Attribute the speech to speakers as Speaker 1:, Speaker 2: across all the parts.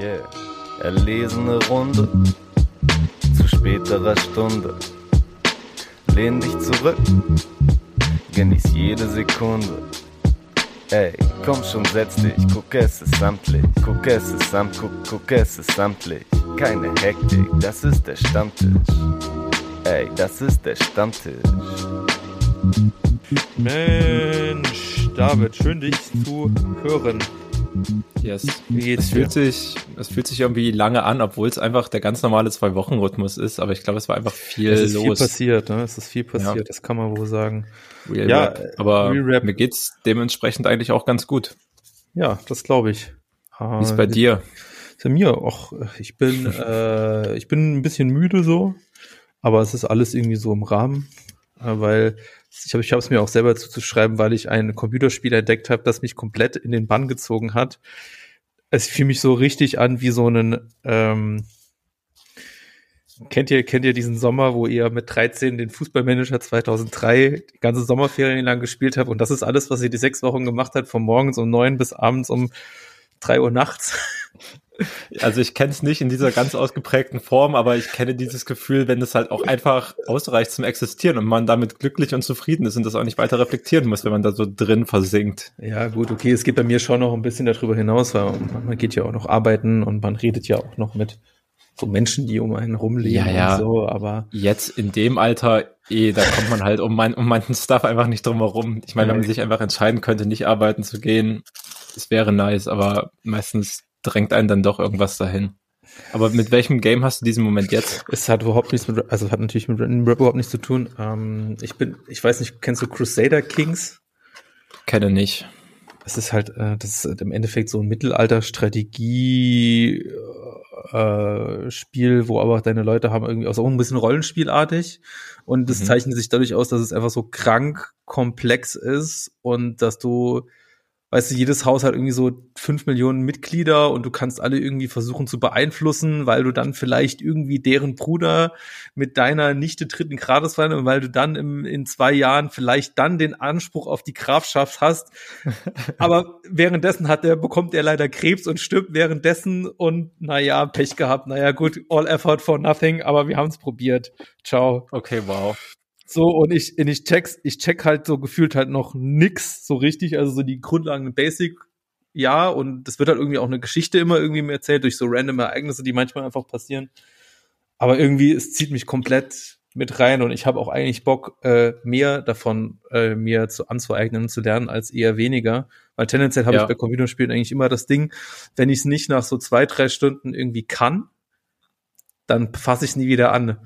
Speaker 1: Yeah, erlesene Runde zu späterer Stunde. Lehn dich zurück, genieß jede Sekunde. Ey, komm schon, setz dich, guck es ist samtlich, guck es ist samt, guck, guck es ist samtlich. Keine Hektik, das ist der Stammtisch. Ey, das ist der Stammtisch.
Speaker 2: Mensch, David, schön dich zu hören.
Speaker 3: Yes. Wie geht's es fühlt sich, es fühlt sich irgendwie lange an, obwohl es einfach der ganz normale Zwei-Wochen-Rhythmus ist, aber ich glaube, es war einfach viel
Speaker 2: es ist
Speaker 3: los.
Speaker 2: viel passiert, ne? Es ist viel passiert, ja. das kann man wohl sagen.
Speaker 3: Real ja, Rap. aber Real mir geht's dementsprechend eigentlich auch ganz gut.
Speaker 2: Ja, das glaube ich.
Speaker 3: Wie ist bei dir?
Speaker 2: Bei mir auch. Ich bin, äh, ich bin ein bisschen müde so, aber es ist alles irgendwie so im Rahmen, äh, weil ich habe ich es mir auch selber zuzuschreiben, weil ich ein Computerspiel entdeckt habe, das mich komplett in den Bann gezogen hat. Es fiel mich so richtig an wie so einen ähm, Kennt ihr, kennt ihr diesen Sommer, wo ihr mit 13 den Fußballmanager 2003 die ganze Sommerferien lang gespielt habt und das ist alles, was ihr die sechs Wochen gemacht habt, von morgens um neun bis abends um drei Uhr nachts?
Speaker 3: Also ich kenne es nicht in dieser ganz ausgeprägten Form, aber ich kenne dieses Gefühl, wenn es halt auch einfach ausreicht zum Existieren und man damit glücklich und zufrieden ist und das auch nicht weiter reflektieren muss, wenn man da so drin versinkt.
Speaker 2: Ja gut, okay, es geht bei mir schon noch ein bisschen darüber hinaus, weil man geht ja auch noch arbeiten und man redet ja auch noch mit so Menschen, die um einen rumleben
Speaker 3: ja, ja.
Speaker 2: und so, aber
Speaker 3: jetzt in dem Alter, eh, da kommt man halt um, mein, um manchen Stuff einfach nicht drum herum. Ich meine, wenn man sich einfach entscheiden könnte, nicht arbeiten zu gehen, es wäre nice, aber meistens drängt einen dann doch irgendwas dahin. Aber mit welchem Game hast du diesen Moment jetzt?
Speaker 2: Es hat überhaupt nichts mit, also hat natürlich mit Rap überhaupt nichts zu tun. Ähm, ich bin, ich weiß nicht, kennst du Crusader Kings?
Speaker 3: Kenne nicht.
Speaker 2: Es ist halt, äh, das ist im Endeffekt so ein Mittelalter-Strategie, äh, Spiel, wo aber deine Leute haben irgendwie auch so ein bisschen Rollenspielartig und das mhm. zeichnet sich dadurch aus, dass es einfach so krank komplex ist und dass du weißt du, jedes Haus hat irgendwie so fünf Millionen Mitglieder und du kannst alle irgendwie versuchen zu beeinflussen, weil du dann vielleicht irgendwie deren Bruder mit deiner Nichte dritten Grades feiern und weil du dann im, in zwei Jahren vielleicht dann den Anspruch auf die Grafschaft hast. Aber währenddessen hat der, bekommt er leider Krebs und stirbt währenddessen und naja, Pech gehabt. Naja, gut, all effort for nothing, aber wir haben es probiert. Ciao.
Speaker 3: Okay, wow.
Speaker 2: So, und ich, und ich check's, ich check halt so gefühlt halt noch nix so richtig, also so die Grundlagen Basic, ja, und das wird halt irgendwie auch eine Geschichte immer irgendwie mir erzählt durch so random Ereignisse, die manchmal einfach passieren. Aber irgendwie, es zieht mich komplett mit rein und ich habe auch eigentlich Bock, äh, mehr davon äh, mir zu anzueignen und zu lernen, als eher weniger. Weil tendenziell habe ja. ich bei Computerspielen eigentlich immer das Ding, wenn ich es nicht nach so zwei, drei Stunden irgendwie kann, dann fasse ich nie wieder an.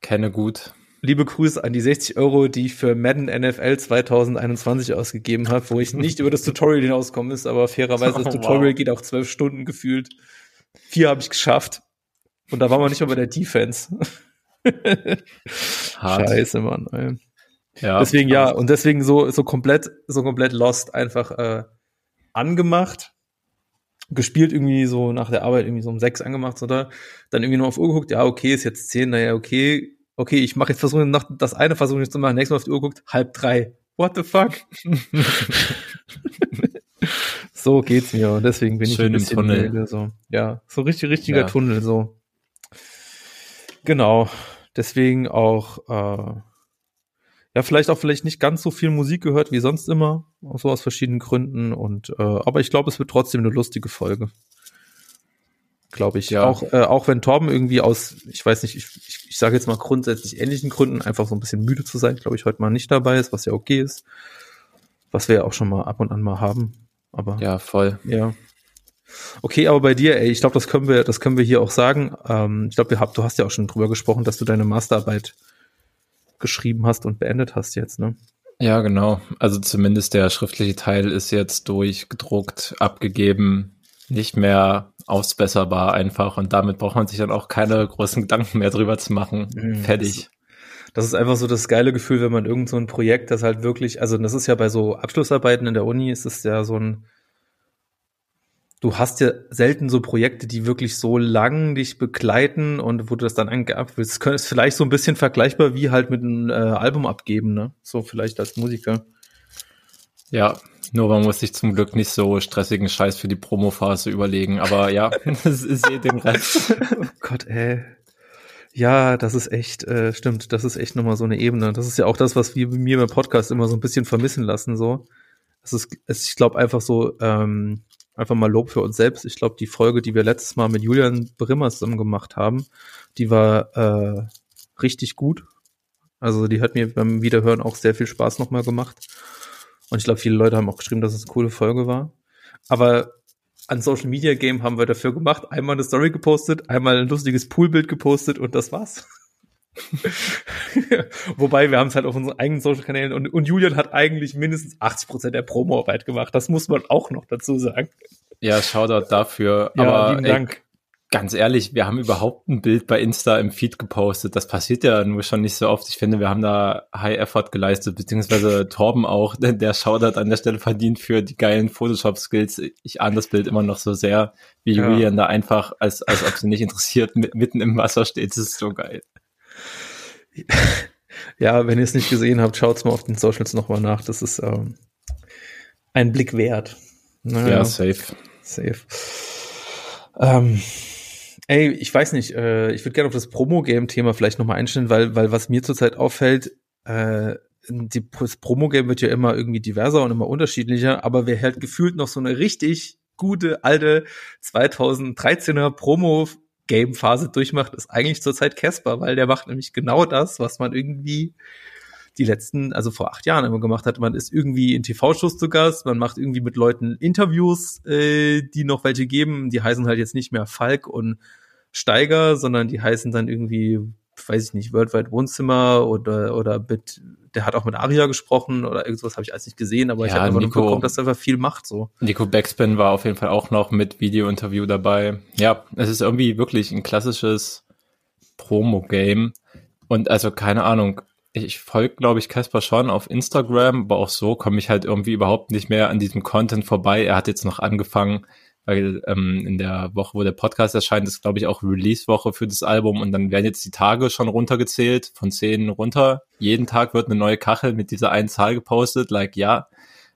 Speaker 3: Kenne gut
Speaker 2: liebe Grüße an die 60 Euro, die ich für Madden NFL 2021 ausgegeben habe, wo ich nicht über das Tutorial hinauskommen ist, aber fairerweise das oh, Tutorial wow. geht auch zwölf Stunden gefühlt. Vier habe ich geschafft. Und da waren wir nicht mal bei der Defense. Scheiße, Mann. Ey. Ja, deswegen ja, und deswegen so so komplett so komplett lost einfach äh, angemacht, gespielt irgendwie so nach der Arbeit irgendwie so um sechs angemacht oder dann irgendwie nur auf Uhr geguckt, ja okay ist jetzt zehn, naja okay okay, ich mache jetzt versuche noch das eine versuche ich zu machen, nächstes Mal auf die Uhr guckt, halb drei. What the fuck? so geht's mir und deswegen bin
Speaker 3: Schön
Speaker 2: ich
Speaker 3: im Tunnel.
Speaker 2: Müde, so. Ja, so richtig richtiger ja. Tunnel so. Genau, deswegen auch äh, ja, vielleicht auch vielleicht nicht ganz so viel Musik gehört wie sonst immer, so aus verschiedenen Gründen und äh, aber ich glaube, es wird trotzdem eine lustige Folge glaube ich. Ja. Auch, äh, auch wenn Torben irgendwie aus, ich weiß nicht, ich, ich, ich sage jetzt mal grundsätzlich ähnlichen Gründen, einfach so ein bisschen müde zu sein, glaube ich, heute mal nicht dabei ist, was ja okay ist. Was wir ja auch schon mal ab und an mal haben. Aber
Speaker 3: ja, voll.
Speaker 2: Ja. Okay, aber bei dir, ey, ich glaube, das können wir, das können wir hier auch sagen. Ähm, ich glaube, du hast ja auch schon drüber gesprochen, dass du deine Masterarbeit geschrieben hast und beendet hast jetzt, ne?
Speaker 3: Ja, genau. Also zumindest der schriftliche Teil ist jetzt durchgedruckt, abgegeben, nicht mehr ausbesserbar einfach und damit braucht man sich dann auch keine großen Gedanken mehr drüber zu machen. Mhm, Fertig.
Speaker 2: Das, ist einfach so das geile Gefühl, wenn man irgend so ein Projekt, das halt wirklich, also das ist ja bei so Abschlussarbeiten in der Uni, ist es ja so ein, du hast ja selten so Projekte, die wirklich so lang dich begleiten und wo du das dann angeab willst. Das ist vielleicht so ein bisschen vergleichbar wie halt mit einem äh, Album abgeben, ne? So vielleicht als Musiker.
Speaker 3: Ja, Nur man muss sich zum Glück nicht so stressigen Scheiß für die Promophase überlegen. Aber ja, das ist eh den Rest.
Speaker 2: oh Gott, ey. Ja, das ist echt, äh, stimmt, das ist echt nochmal so eine Ebene. Das ist ja auch das, was wir mir beim Podcast immer so ein bisschen vermissen lassen, so. Das ist, es, ich glaube einfach so, ähm, einfach mal Lob für uns selbst. Ich glaube, die Folge, die wir letztes Mal mit Julian Brimmer zusammen gemacht haben, die war äh, richtig gut. Also die hat mir beim Wiederhören auch sehr viel Spaß nochmal gemacht. Und ich glaube, viele Leute haben auch geschrieben, dass es eine coole Folge war. Aber an Social Media Game haben wir dafür gemacht. Einmal eine Story gepostet, einmal ein lustiges Poolbild gepostet und das war's. Wobei wir haben es halt auf unseren eigenen Social Kanälen und, und Julian hat eigentlich mindestens 80 Prozent der Promoarbeit gemacht. Das muss man auch noch dazu sagen.
Speaker 3: Ja, Shoutout dafür. Ja, Aber lieben Dank ganz ehrlich, wir haben überhaupt ein Bild bei Insta im Feed gepostet. Das passiert ja nur schon nicht so oft. Ich finde, wir haben da High Effort geleistet, beziehungsweise Torben auch, denn der Shoutout an der Stelle verdient für die geilen Photoshop-Skills. Ich ahne das Bild immer noch so sehr, wie ja. Julian da einfach, als, als ob sie nicht interessiert, mitten im Wasser steht. Das ist so geil.
Speaker 2: Ja, wenn ihr es nicht gesehen habt, schaut's mal auf den Socials nochmal nach. Das ist ähm, ein Blick wert.
Speaker 3: Naja. Ja, safe.
Speaker 2: Safe. Ähm, Ey, ich weiß nicht, äh, ich würde gerne auf das Promo-Game-Thema vielleicht nochmal einstellen, weil, weil was mir zurzeit auffällt, äh, die, das Promo-Game wird ja immer irgendwie diverser und immer unterschiedlicher, aber wer halt gefühlt noch so eine richtig gute, alte 2013er Promo-Game-Phase durchmacht, ist eigentlich zurzeit Casper, weil der macht nämlich genau das, was man irgendwie die letzten, also vor acht Jahren immer gemacht hat. Man ist irgendwie in TV-Shows zu Gast, man macht irgendwie mit Leuten Interviews, äh, die noch welche geben. Die heißen halt jetzt nicht mehr Falk und Steiger, sondern die heißen dann irgendwie, weiß ich nicht, Worldwide Wohnzimmer oder oder mit, der hat auch mit Aria gesprochen oder irgendwas habe ich alles nicht gesehen, aber ja, ich habe einfach Nico, bekommen, dass er einfach viel macht so.
Speaker 3: Nico Backspin war auf jeden Fall auch noch mit Video-Interview dabei. Ja, es ist irgendwie wirklich ein klassisches Promo-Game. Und also keine Ahnung, ich folge, glaube ich, Casper schon auf Instagram, aber auch so komme ich halt irgendwie überhaupt nicht mehr an diesem Content vorbei. Er hat jetzt noch angefangen, weil ähm, in der Woche, wo der Podcast erscheint, ist, glaube ich, auch Release-Woche für das Album und dann werden jetzt die Tage schon runtergezählt, von zehn runter. Jeden Tag wird eine neue Kachel mit dieser einen Zahl gepostet, like, ja,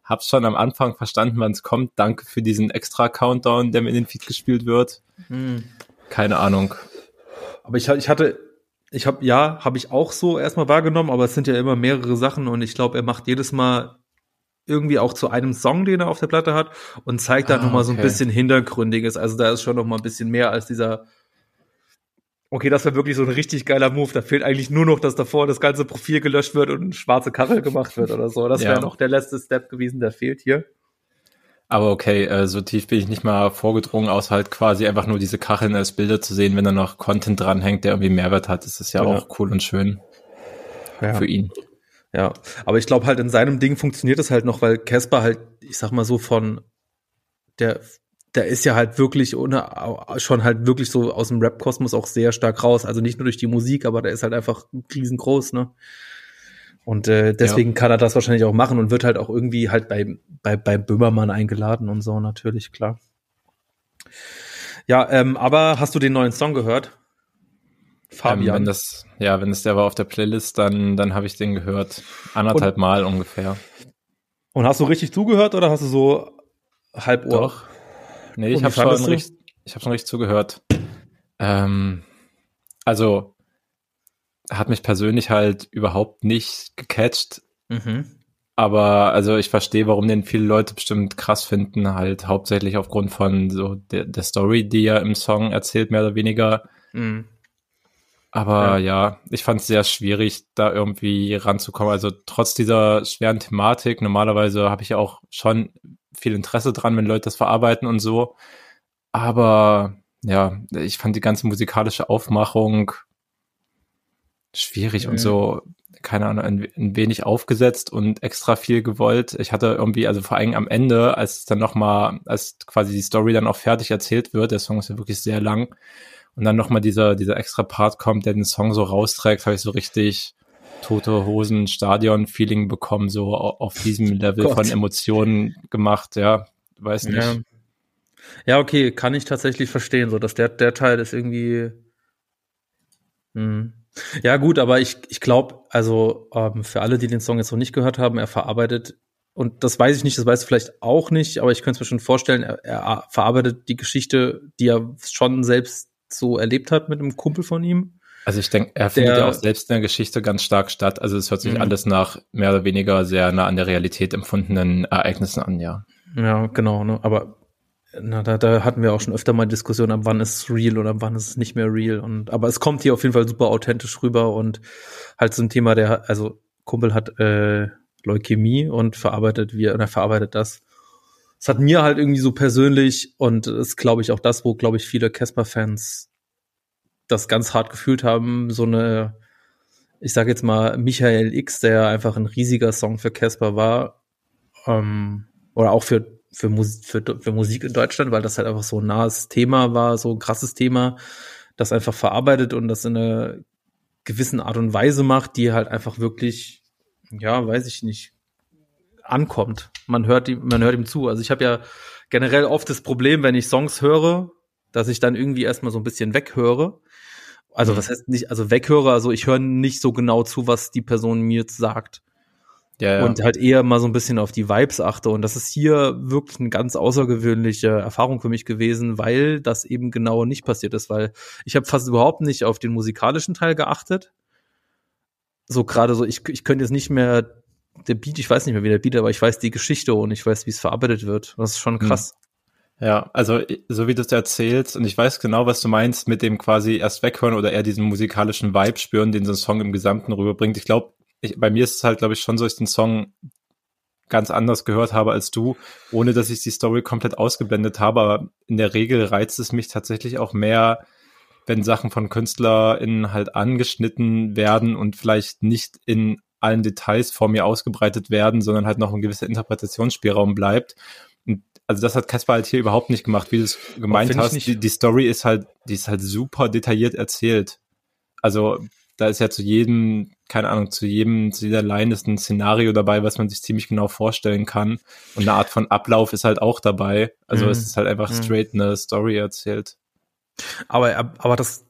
Speaker 3: hab's schon am Anfang verstanden, wann es kommt. Danke für diesen extra Countdown, der mir in den Feed gespielt wird. Hm. Keine Ahnung.
Speaker 2: Aber ich, ich hatte ich habe ja, habe ich auch so erstmal wahrgenommen, aber es sind ja immer mehrere Sachen und ich glaube, er macht jedes Mal irgendwie auch zu einem Song, den er auf der Platte hat und zeigt dann ah, nochmal okay. so ein bisschen Hintergründiges. Also da ist schon nochmal ein bisschen mehr als dieser Okay, das wäre wirklich so ein richtig geiler Move. Da fehlt eigentlich nur noch, dass davor das ganze Profil gelöscht wird und eine schwarze Kachel gemacht wird oder so. Das wäre ja. noch der letzte Step gewesen, der fehlt hier.
Speaker 3: Aber okay, äh, so tief bin ich nicht mal vorgedrungen, außer halt quasi einfach nur diese Kacheln als Bilder zu sehen, wenn da noch Content dranhängt, der irgendwie Mehrwert hat. Das ist ja, ja. auch cool und schön ja. für ihn.
Speaker 2: Ja, aber ich glaube halt in seinem Ding funktioniert es halt noch, weil Casper halt, ich sag mal so von der der ist ja halt wirklich ohne, schon halt wirklich so aus dem Rap-Kosmos auch sehr stark raus. Also nicht nur durch die Musik, aber der ist halt einfach riesengroß, ne? Und äh, deswegen ja. kann er das wahrscheinlich auch machen und wird halt auch irgendwie halt bei, bei, bei Böhmermann eingeladen und so, natürlich, klar. Ja, ähm, aber hast du den neuen Song gehört?
Speaker 3: Fabian. Ähm, wenn das, ja, wenn es der war auf der Playlist, dann, dann habe ich den gehört. Anderthalb und, Mal ungefähr.
Speaker 2: Und hast du richtig zugehört oder hast du so halb Ohr? Doch.
Speaker 3: Nee, ich habe schon, richtig, ich hab schon richtig zugehört. Ähm, also, hat mich persönlich halt überhaupt nicht gecatcht. Mhm. Aber also ich verstehe, warum den viele Leute bestimmt krass finden, halt hauptsächlich aufgrund von so der, der Story, die er im Song erzählt, mehr oder weniger. Mhm. Aber ja. ja, ich fand es sehr schwierig, da irgendwie ranzukommen. Also trotz dieser schweren Thematik, normalerweise habe ich ja auch schon viel Interesse dran, wenn Leute das verarbeiten und so. Aber ja, ich fand die ganze musikalische Aufmachung schwierig mhm. und so, keine Ahnung, ein, ein, wenig aufgesetzt und extra viel gewollt. Ich hatte irgendwie, also vor allem am Ende, als dann nochmal, als quasi die Story dann auch fertig erzählt wird, der Song ist ja wirklich sehr lang, und dann nochmal dieser, dieser extra Part kommt, der den Song so rausträgt, habe ich so richtig tote Hosen Stadion-Feeling bekommen, so auf diesem Level Gott. von Emotionen gemacht, ja, weiß nicht.
Speaker 2: Ja. ja, okay, kann ich tatsächlich verstehen, so dass der, der Teil ist irgendwie, hm. Ja, gut, aber ich, ich glaube, also ähm, für alle, die den Song jetzt noch nicht gehört haben, er verarbeitet und das weiß ich nicht, das weißt du vielleicht auch nicht, aber ich könnte es mir schon vorstellen, er, er verarbeitet die Geschichte, die er schon selbst so erlebt hat mit einem Kumpel von ihm.
Speaker 3: Also ich denke, er findet ja auch selbst in der Geschichte ganz stark statt. Also es hört sich mhm. alles nach mehr oder weniger sehr nah an der Realität empfundenen Ereignissen an, ja.
Speaker 2: Ja, genau, ne? Aber na, da, da hatten wir auch schon öfter mal Diskussionen, ab wann ist es real oder ab wann ist es nicht mehr real. Und aber es kommt hier auf jeden Fall super authentisch rüber und halt so ein Thema, der, also Kumpel hat äh, Leukämie und verarbeitet wir oder verarbeitet das. Es hat mir halt irgendwie so persönlich und ist, glaube ich, auch das, wo, glaube ich, viele Casper-Fans das ganz hart gefühlt haben, so eine, ich sage jetzt mal, Michael X, der einfach ein riesiger Song für Casper war, ähm, oder auch für für, Musik, für, für Musik in Deutschland, weil das halt einfach so ein nahes Thema war, so ein krasses Thema, das einfach verarbeitet und das in einer gewissen Art und Weise macht, die halt einfach wirklich, ja, weiß ich nicht, ankommt. Man hört ihm, man hört ihm zu. Also ich habe ja generell oft das Problem, wenn ich Songs höre, dass ich dann irgendwie erstmal so ein bisschen weghöre. Also mhm. was heißt nicht, also weghöre, also ich höre nicht so genau zu, was die Person mir sagt. Ja, ja. Und halt eher mal so ein bisschen auf die Vibes achte. Und das ist hier wirklich eine ganz außergewöhnliche Erfahrung für mich gewesen, weil das eben genau nicht passiert ist, weil ich habe fast überhaupt nicht auf den musikalischen Teil geachtet. So gerade so, ich, ich könnte jetzt nicht mehr der Beat, ich weiß nicht mehr, wie der Beat, aber ich weiß die Geschichte und ich weiß, wie es verarbeitet wird. Das ist schon hm. krass.
Speaker 3: Ja, also so wie du es erzählst und ich weiß genau, was du meinst mit dem quasi erst weghören oder eher diesen musikalischen Vibe spüren, den so ein Song im Gesamten rüberbringt. Ich glaube, ich, bei mir ist es halt, glaube ich, schon so, dass ich den Song ganz anders gehört habe als du, ohne dass ich die Story komplett ausgeblendet habe. Aber in der Regel reizt es mich tatsächlich auch mehr, wenn Sachen von KünstlerInnen halt angeschnitten werden und vielleicht nicht in allen Details vor mir ausgebreitet werden, sondern halt noch ein gewisser Interpretationsspielraum bleibt. Und also das hat Caspar halt hier überhaupt nicht gemacht, wie du es gemeint hast. Die, die Story ist halt, die ist halt super detailliert erzählt. Also da ist ja zu jedem, keine Ahnung, zu jedem, zu jeder Line ist ein Szenario dabei, was man sich ziemlich genau vorstellen kann. Und eine Art von Ablauf ist halt auch dabei. Also mhm. es ist halt einfach mhm. straight eine Story erzählt.
Speaker 2: Aber, aber das,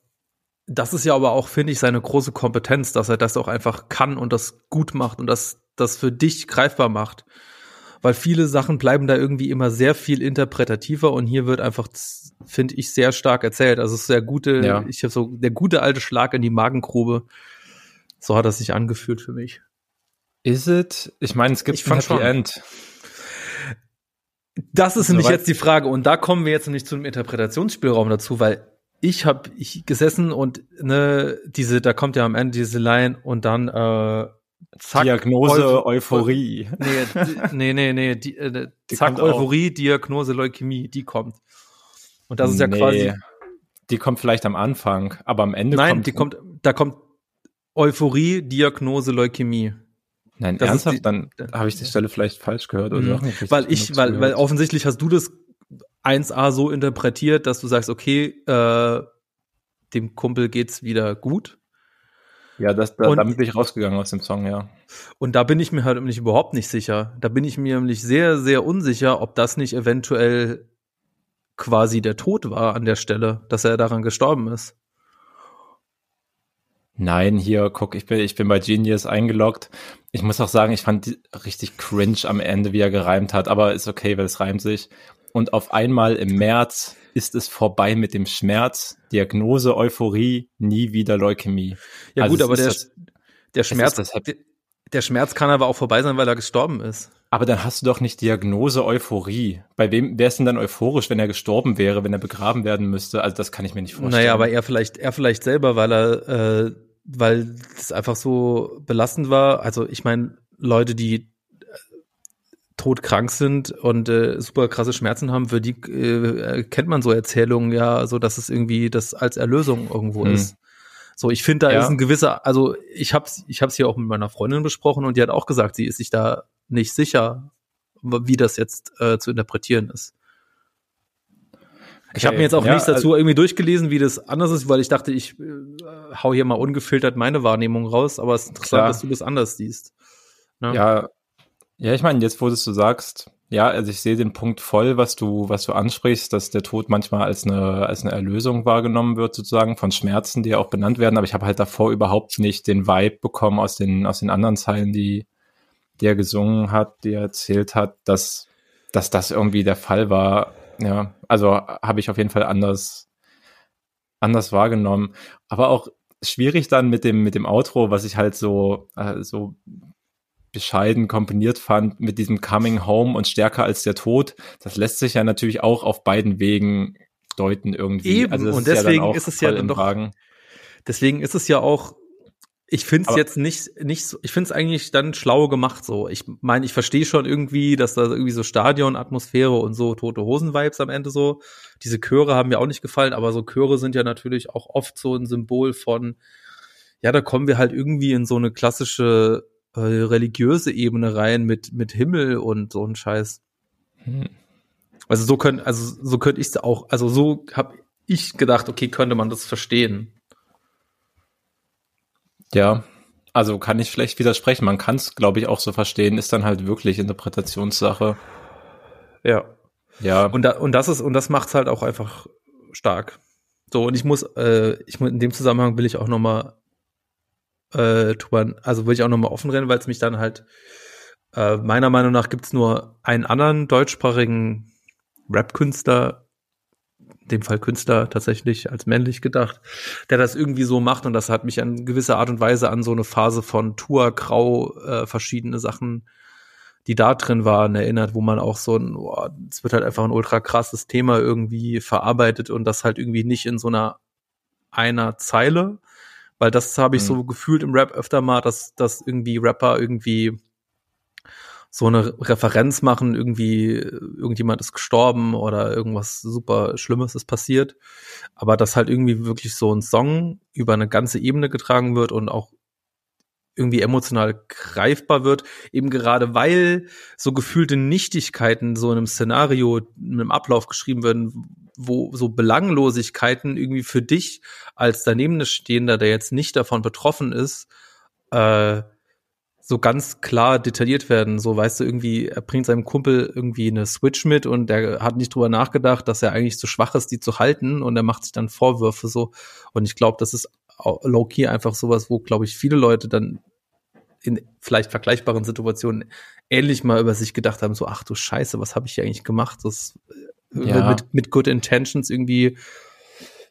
Speaker 2: das ist ja aber auch, finde ich, seine große Kompetenz, dass er das auch einfach kann und das gut macht und das, das für dich greifbar macht weil viele Sachen bleiben da irgendwie immer sehr viel interpretativer und hier wird einfach, finde ich, sehr stark erzählt. Also es ist sehr gute, ja. ich habe so der gute alte Schlag in die Magengrube. So hat das sich angefühlt für mich.
Speaker 3: Is it? Ich meine, es gibt ich ein Happy schon. End.
Speaker 2: Das ist nämlich jetzt die Frage und da kommen wir jetzt nämlich zu einem Interpretationsspielraum dazu, weil ich habe ich gesessen und ne diese da kommt ja am Ende diese Line und dann äh,
Speaker 3: Zack, Diagnose Euph Euphorie.
Speaker 2: Nee, nee, nee, nee. Die, äh, zack, Euphorie, auch. Diagnose Leukämie, die kommt.
Speaker 3: Und das ist ja nee, quasi. Die kommt vielleicht am Anfang, aber am Ende
Speaker 2: Nein, kommt. die kommt, da kommt Euphorie, Diagnose Leukämie.
Speaker 3: Nein, das ernsthaft? Die, Dann habe ich die Stelle vielleicht falsch gehört oder
Speaker 2: mhm. Weil ich, weil, weil offensichtlich hast du das 1a so interpretiert, dass du sagst, okay, äh, dem Kumpel geht's wieder gut.
Speaker 3: Ja, das, da, und, damit bin ich rausgegangen aus dem Song, ja.
Speaker 2: Und da bin ich mir halt nämlich überhaupt nicht sicher. Da bin ich mir nämlich sehr, sehr unsicher, ob das nicht eventuell quasi der Tod war an der Stelle, dass er daran gestorben ist.
Speaker 3: Nein, hier, guck, ich bin, ich bin bei Genius eingeloggt. Ich muss auch sagen, ich fand richtig cringe am Ende, wie er gereimt hat, aber ist okay, weil es reimt sich. Und auf einmal im März ist es vorbei mit dem Schmerz, Diagnose, Euphorie, nie wieder Leukämie.
Speaker 2: Ja also gut, aber der, das, der Schmerz, das, der Schmerz kann aber auch vorbei sein, weil er gestorben ist.
Speaker 3: Aber dann hast du doch nicht Diagnose Euphorie. Bei wem wäre es denn dann euphorisch, wenn er gestorben wäre, wenn er begraben werden müsste? Also das kann ich mir nicht vorstellen.
Speaker 2: Naja, aber er vielleicht, er vielleicht selber, weil er, äh, weil es einfach so belastend war. Also ich meine, Leute, die todkrank sind und äh, super krasse Schmerzen haben, für die äh, kennt man so Erzählungen ja, so dass es irgendwie das als Erlösung irgendwo mhm. ist. So, ich finde, da ja. ist ein gewisser, also ich hab's, ich hab's hier auch mit meiner Freundin besprochen und die hat auch gesagt, sie ist sich da nicht sicher, wie das jetzt äh, zu interpretieren ist. Ich habe mir jetzt auch ja, nichts dazu also, irgendwie durchgelesen, wie das anders ist, weil ich dachte, ich äh, hau hier mal ungefiltert meine Wahrnehmung raus, aber es ist interessant, klar. dass du das anders siehst.
Speaker 3: Ne? Ja, ja, ich meine, jetzt wo du sagst, ja, also ich sehe den Punkt voll, was du, was du ansprichst, dass der Tod manchmal als eine, als eine Erlösung wahrgenommen wird, sozusagen, von Schmerzen, die ja auch benannt werden, aber ich habe halt davor überhaupt nicht den Vibe bekommen aus den, aus den anderen Zeilen, die, die er gesungen hat, die er erzählt hat, dass, dass das irgendwie der Fall war. Ja, also habe ich auf jeden Fall anders, anders wahrgenommen. Aber auch schwierig dann mit dem, mit dem Outro, was ich halt so, äh, so bescheiden komponiert fand mit diesem Coming Home und stärker als der Tod. Das lässt sich ja natürlich auch auf beiden Wegen deuten irgendwie.
Speaker 2: Eben, also und deswegen ja ist es ja dann doch, Wagen. deswegen ist es ja auch ich finde es jetzt nicht, nicht so, ich finde es eigentlich dann schlau gemacht so. Ich meine, ich verstehe schon irgendwie, dass da irgendwie so Stadionatmosphäre und so tote Hosen-Vibes am Ende so. Diese Chöre haben mir auch nicht gefallen, aber so Chöre sind ja natürlich auch oft so ein Symbol von, ja, da kommen wir halt irgendwie in so eine klassische äh, religiöse Ebene rein mit, mit Himmel und so ein Scheiß. Hm. Also so können, also so könnte ich es auch, also so habe ich gedacht, okay, könnte man das verstehen.
Speaker 3: Ja, also kann ich schlecht widersprechen. Man kann es, glaube ich, auch so verstehen, ist dann halt wirklich Interpretationssache.
Speaker 2: Ja. Ja. Und, da, und das ist, und das macht's halt auch einfach stark. So, und ich muss, äh, ich in dem Zusammenhang will ich auch nochmal äh, also will ich auch nochmal offen rennen, weil es mich dann halt, äh, meiner Meinung nach gibt's nur einen anderen deutschsprachigen Rap-Künstler, dem Fall Künstler tatsächlich als männlich gedacht, der das irgendwie so macht und das hat mich in gewisser Art und Weise an so eine Phase von Tour, Grau, äh, verschiedene Sachen, die da drin waren, erinnert, wo man auch so ein, es wird halt einfach ein ultra krasses Thema irgendwie verarbeitet und das halt irgendwie nicht in so einer einer Zeile, weil das habe ich mhm. so gefühlt im Rap öfter mal, dass, dass irgendwie Rapper irgendwie so eine Referenz machen, irgendwie irgendjemand ist gestorben oder irgendwas super Schlimmes ist passiert, aber dass halt irgendwie wirklich so ein Song über eine ganze Ebene getragen wird und auch irgendwie emotional greifbar wird, eben gerade weil so gefühlte Nichtigkeiten so in einem Szenario, in einem Ablauf geschrieben werden, wo so Belanglosigkeiten irgendwie für dich als daneben Stehender, der jetzt nicht davon betroffen ist, äh, so ganz klar detailliert werden. So weißt du, irgendwie, er bringt seinem Kumpel irgendwie eine Switch mit und der hat nicht drüber nachgedacht, dass er eigentlich zu schwach ist, die zu halten und er macht sich dann Vorwürfe so. Und ich glaube, das ist low-key einfach sowas, wo, glaube ich, viele Leute dann in vielleicht vergleichbaren Situationen ähnlich mal über sich gedacht haben, so, ach du Scheiße, was habe ich hier eigentlich gemacht? Das äh, ja. mit, mit Good Intentions irgendwie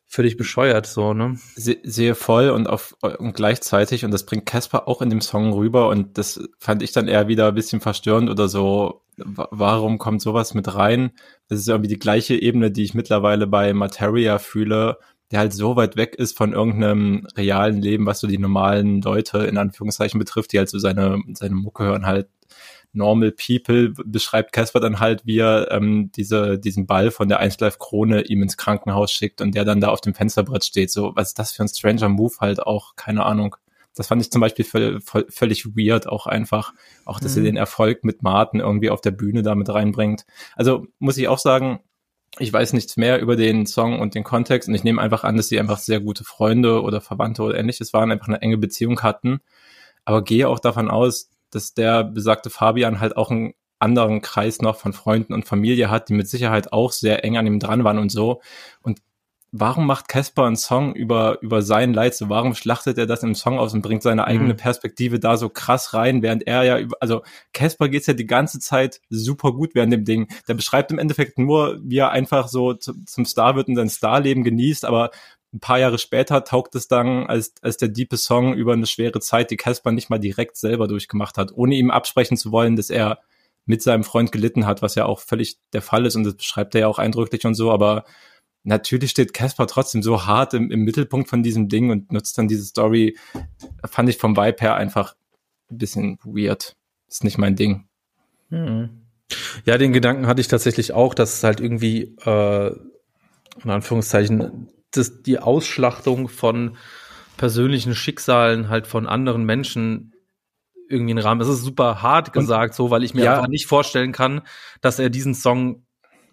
Speaker 2: völlig bescheuert, so, ne?
Speaker 3: Se sehe voll und auf und gleichzeitig, und das bringt Casper auch in dem Song rüber, und das fand ich dann eher wieder ein bisschen verstörend oder so, warum kommt sowas mit rein? Das ist irgendwie die gleiche Ebene, die ich mittlerweile bei Materia fühle, der halt so weit weg ist von irgendeinem realen Leben, was so die normalen Leute in Anführungszeichen betrifft, die halt so seine, seine Mucke hören, halt Normal People beschreibt Casper dann halt, wie er ähm, diese, diesen Ball von der 1 Live Krone ihm ins Krankenhaus schickt und der dann da auf dem Fensterbrett steht. So, was ist das für ein Stranger Move halt auch? Keine Ahnung. Das fand ich zum Beispiel völ völlig weird auch einfach. Auch, dass mhm. er den Erfolg mit Martin irgendwie auf der Bühne damit reinbringt. Also muss ich auch sagen, ich weiß nichts mehr über den Song und den Kontext und ich nehme einfach an, dass sie einfach sehr gute Freunde oder Verwandte oder ähnliches waren, einfach eine enge Beziehung hatten. Aber gehe auch davon aus, dass der besagte Fabian halt auch einen anderen Kreis noch von Freunden und Familie hat, die mit Sicherheit auch sehr eng an ihm dran waren und so. Und warum macht Casper einen Song über, über sein Leid so? Warum schlachtet er das im Song aus und bringt seine eigene mhm. Perspektive da so krass rein, während er ja über, also Casper geht's ja die ganze Zeit super gut während dem Ding. Der beschreibt im Endeffekt nur, wie er einfach so zum Star wird und sein Starleben genießt, aber ein paar Jahre später taugt es dann als, als der diepe Song über eine schwere Zeit, die Casper nicht mal direkt selber durchgemacht hat, ohne ihm absprechen zu wollen, dass er mit seinem Freund gelitten hat, was ja auch völlig der Fall ist und das beschreibt er ja auch eindrücklich und so, aber natürlich steht Casper trotzdem so hart im, im Mittelpunkt von diesem Ding und nutzt dann diese Story, fand ich vom Vibe her einfach ein bisschen weird. Ist nicht mein Ding.
Speaker 2: Hm. Ja, den Gedanken hatte ich tatsächlich auch, dass es halt irgendwie, äh, in Anführungszeichen, das, die Ausschlachtung von persönlichen Schicksalen halt von anderen Menschen irgendwie einen Rahmen. Das ist super hart gesagt, und, so, weil ich mir ja. einfach nicht vorstellen kann, dass er diesen Song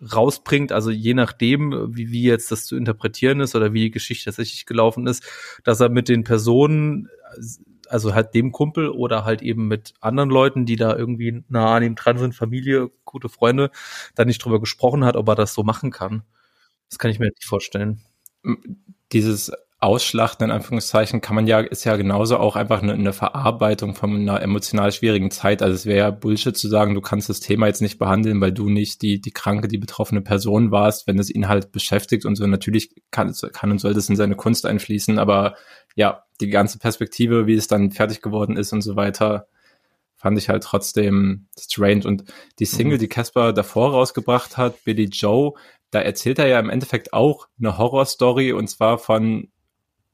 Speaker 2: rausbringt, also je nachdem, wie, wie jetzt das zu interpretieren ist oder wie die Geschichte tatsächlich gelaufen ist, dass er mit den Personen, also halt dem Kumpel oder halt eben mit anderen Leuten, die da irgendwie nah an ihm dran sind, Familie, gute Freunde, da nicht drüber gesprochen hat, ob er das so machen kann. Das kann ich mir nicht vorstellen.
Speaker 3: Dieses Ausschlachten, in Anführungszeichen, kann man ja, ist ja genauso auch einfach eine, eine Verarbeitung von einer emotional schwierigen Zeit. Also es wäre ja Bullshit zu sagen, du kannst das Thema jetzt nicht behandeln, weil du nicht die, die kranke, die betroffene Person warst, wenn es ihn halt beschäftigt und so. Natürlich kann, kann und soll das in seine Kunst einfließen, aber ja, die ganze Perspektive, wie es dann fertig geworden ist und so weiter, fand ich halt trotzdem strange. Und die Single, mhm. die Casper davor rausgebracht hat, Billy Joe, da erzählt er ja im Endeffekt auch eine Horrorstory und zwar von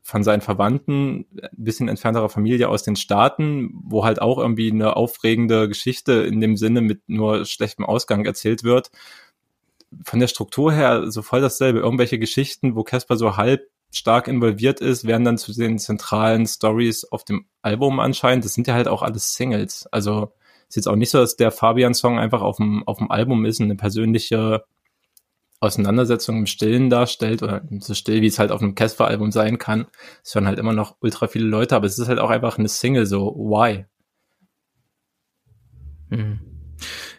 Speaker 3: von seinen Verwandten, ein bisschen entfernterer Familie aus den Staaten, wo halt auch irgendwie eine aufregende Geschichte in dem Sinne mit nur schlechtem Ausgang erzählt wird. Von der Struktur her so voll dasselbe. Irgendwelche Geschichten, wo Casper so halb stark involviert ist, werden dann zu den zentralen Stories auf dem Album anscheinend. Das sind ja halt auch alles Singles. Also ist jetzt auch nicht so, dass der Fabian-Song einfach auf dem, auf dem Album ist und eine persönliche Auseinandersetzung im Stillen darstellt oder so still, wie es halt auf einem Casper-Album sein kann. Es hören halt immer noch ultra viele Leute, aber es ist halt auch einfach eine Single, so why?
Speaker 2: Hm.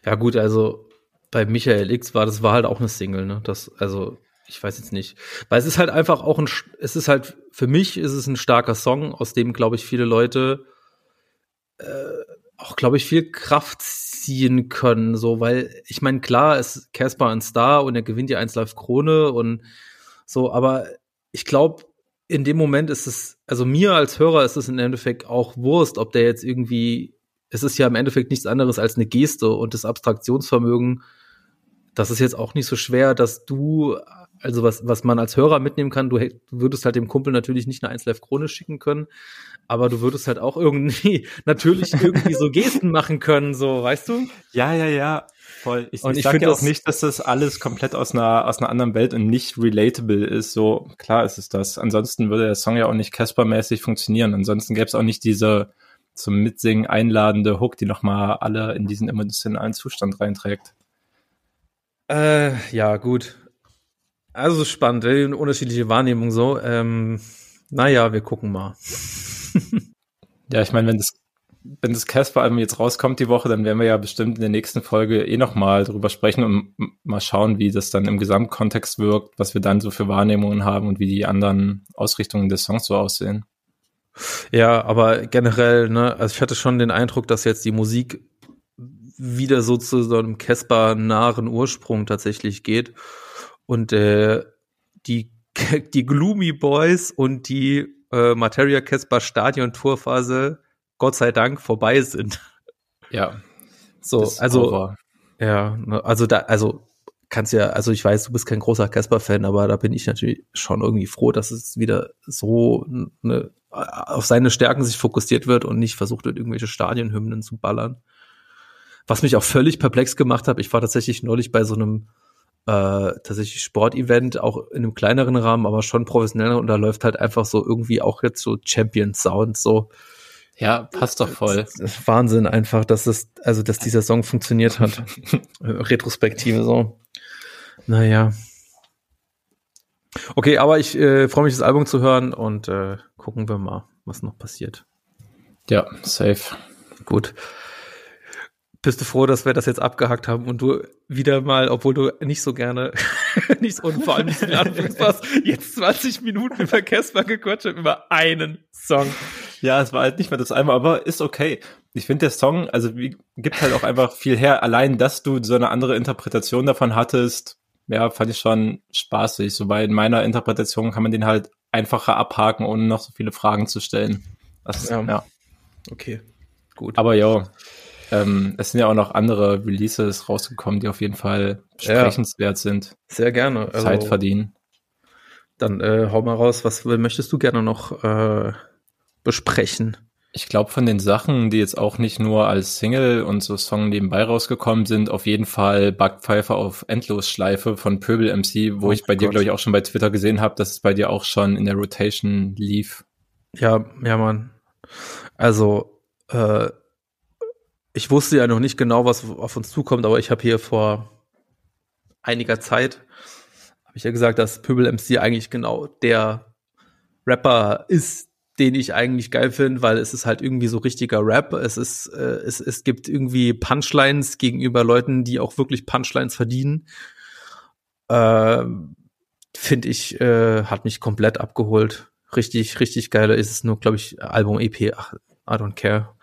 Speaker 2: Ja gut, also bei Michael X war das war halt auch eine Single, ne? Das also ich weiß jetzt nicht, weil es ist halt einfach auch ein es ist halt für mich ist es ein starker Song, aus dem glaube ich viele Leute äh, auch glaube ich viel Kraft ziehen können, so, weil ich meine, klar ist Casper ein Star und er gewinnt die 1 Live Krone und so, aber ich glaube, in dem Moment ist es, also mir als Hörer ist es im Endeffekt auch Wurst, ob der jetzt irgendwie, es ist ja im Endeffekt nichts anderes als eine Geste und das Abstraktionsvermögen, das ist jetzt auch nicht so schwer, dass du also was, was man als Hörer mitnehmen kann, du, du würdest halt dem Kumpel natürlich nicht eine 1 Live Krone schicken können, aber du würdest halt auch irgendwie natürlich irgendwie so Gesten machen können, so, weißt du?
Speaker 3: Ja, ja, ja. Voll. Ich, und ich, ich sage ja auch nicht, dass das alles komplett aus einer, aus einer anderen Welt und nicht relatable ist. So, klar ist es das. Ansonsten würde der Song ja auch nicht Casper-mäßig funktionieren. Ansonsten gäbe es auch nicht diese zum Mitsingen einladende Hook, die nochmal alle in diesen emotionalen Zustand reinträgt.
Speaker 2: Äh, ja, gut. Also spannend, eine unterschiedliche Wahrnehmung so. Ähm, naja, wir gucken mal.
Speaker 3: ja, ich meine, wenn das wenn das Casper-Album jetzt rauskommt die Woche, dann werden wir ja bestimmt in der nächsten Folge eh nochmal drüber sprechen und mal schauen, wie das dann im Gesamtkontext wirkt, was wir dann so für Wahrnehmungen haben und wie die anderen Ausrichtungen des Songs so aussehen.
Speaker 2: Ja, aber generell, ne, also ich hatte schon den Eindruck, dass jetzt die Musik wieder so zu so einem Casper-nahen Ursprung tatsächlich geht und äh, die, die Gloomy Boys und die äh, Materia Casper Stadion Tourphase Gott sei Dank vorbei sind.
Speaker 3: Ja.
Speaker 2: So, also over. ja, ne, also da, also kannst ja, also ich weiß, du bist kein großer Casper-Fan, aber da bin ich natürlich schon irgendwie froh, dass es wieder so ne, auf seine Stärken sich fokussiert wird und nicht versucht wird, irgendwelche Stadionhymnen zu ballern. Was mich auch völlig perplex gemacht hat, ich war tatsächlich neulich bei so einem äh, tatsächlich Sportevent, auch in einem kleineren Rahmen, aber schon professioneller und da läuft halt einfach so irgendwie auch jetzt so Champion Sound so.
Speaker 3: Ja, passt doch voll.
Speaker 2: Wahnsinn einfach, dass es, also dass dieser Song funktioniert hat. Retrospektive so. Naja. Okay, aber ich äh, freue mich, das Album zu hören und äh, gucken wir mal, was noch passiert.
Speaker 3: Ja, safe.
Speaker 2: Gut bist du froh, dass wir das jetzt abgehakt haben und du wieder mal, obwohl du nicht so gerne, nicht so, und vor allem nicht so hast, jetzt 20 Minuten über Casper gequatscht über einen Song.
Speaker 3: Ja, es war halt nicht mehr das einmal, aber ist okay. Ich finde der Song, also wie, gibt halt auch einfach viel her. Allein, dass du so eine andere Interpretation davon hattest, ja, fand ich schon spaßig. So, in meiner Interpretation kann man den halt einfacher abhaken, ohne noch so viele Fragen zu stellen.
Speaker 2: Das, ja. ja. Okay, gut.
Speaker 3: Aber ja, ähm, es sind ja auch noch andere Releases rausgekommen, die auf jeden Fall sprechenswert ja, sind.
Speaker 2: Sehr gerne.
Speaker 3: Also, Zeit verdienen.
Speaker 2: Dann äh, hau mal raus, was möchtest du gerne noch äh, besprechen?
Speaker 3: Ich glaube, von den Sachen, die jetzt auch nicht nur als Single und so Song nebenbei rausgekommen sind, auf jeden Fall Backpfeifer auf Endlosschleife von Pöbel MC, wo oh ich bei Gott. dir, glaube ich, auch schon bei Twitter gesehen habe, dass es bei dir auch schon in der Rotation lief.
Speaker 2: Ja, ja, Mann. Also, äh, ich wusste ja noch nicht genau, was auf uns zukommt, aber ich habe hier vor einiger Zeit, habe ich ja gesagt, dass Pöbel MC eigentlich genau der Rapper ist, den ich eigentlich geil finde, weil es ist halt irgendwie so richtiger Rap. Es ist, äh, es, es gibt irgendwie Punchlines gegenüber Leuten, die auch wirklich Punchlines verdienen. Äh, finde ich, äh, hat mich komplett abgeholt. richtig, richtig geile ist es nur, glaube ich, Album EP, ach, I don't care.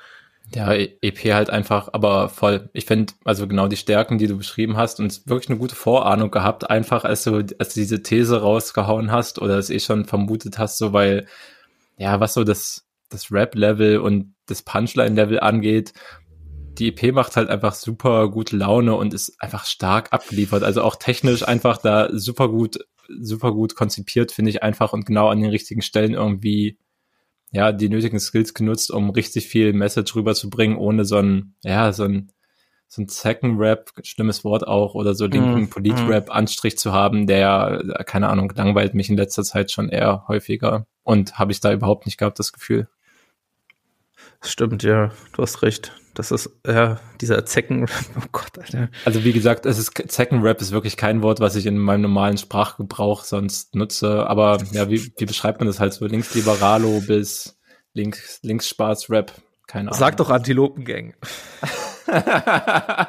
Speaker 3: Ja, EP halt einfach, aber voll. Ich finde, also genau die Stärken, die du beschrieben hast und wirklich eine gute Vorahnung gehabt, einfach als du, als du diese These rausgehauen hast oder es eh schon vermutet hast, so weil, ja, was so das, das Rap-Level und das Punchline-Level angeht, die EP macht halt einfach super gute Laune und ist einfach stark abgeliefert. Also auch technisch einfach da super gut, super gut konzipiert, finde ich einfach und genau an den richtigen Stellen irgendwie ja, die nötigen Skills genutzt, um richtig viel Message rüberzubringen, ohne so ein, ja, so ein, so ein Second-Rap, schlimmes Wort auch, oder so linken mm, Polit-Rap-Anstrich zu haben, der, keine Ahnung, langweilt mich in letzter Zeit schon eher häufiger. Und habe ich da überhaupt nicht gehabt, das Gefühl.
Speaker 2: Stimmt, ja, du hast recht. Das ist, ja, dieser Zeckenrap, oh Gott, Alter.
Speaker 3: Also wie gesagt, es ist, Zeckenrap ist wirklich kein Wort, was ich in meinem normalen Sprachgebrauch sonst nutze, aber ja, wie, wie beschreibt man das halt so? Linksliberalo bis links, Linksspaß-Rap, keine Ahnung.
Speaker 2: Sag doch Antilopengang.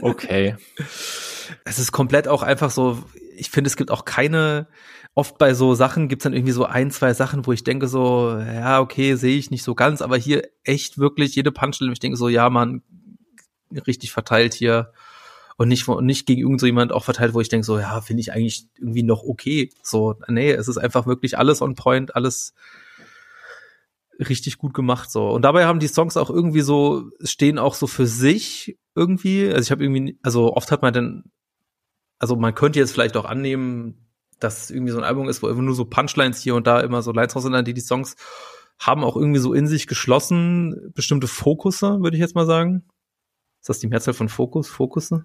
Speaker 3: okay.
Speaker 2: Es ist komplett auch einfach so, ich finde, es gibt auch keine, oft bei so Sachen gibt's dann irgendwie so ein, zwei Sachen, wo ich denke so, ja, okay, sehe ich nicht so ganz, aber hier echt wirklich jede Punchline, ich denke so, ja, man, richtig verteilt hier und nicht, nicht gegen irgend so jemand auch verteilt, wo ich denke so, ja, finde ich eigentlich irgendwie noch okay. So, nee, es ist einfach wirklich alles on point, alles richtig gut gemacht so. Und dabei haben die Songs auch irgendwie so, stehen auch so für sich irgendwie. Also ich habe irgendwie, also oft hat man dann, also man könnte jetzt vielleicht auch annehmen, dass es irgendwie so ein Album ist, wo immer nur so Punchlines hier und da immer so Lines raus sind, die die Songs haben auch irgendwie so in sich geschlossen bestimmte Fokusse, würde ich jetzt mal sagen. Ist das die Mehrzahl von Fokus? Fokusse?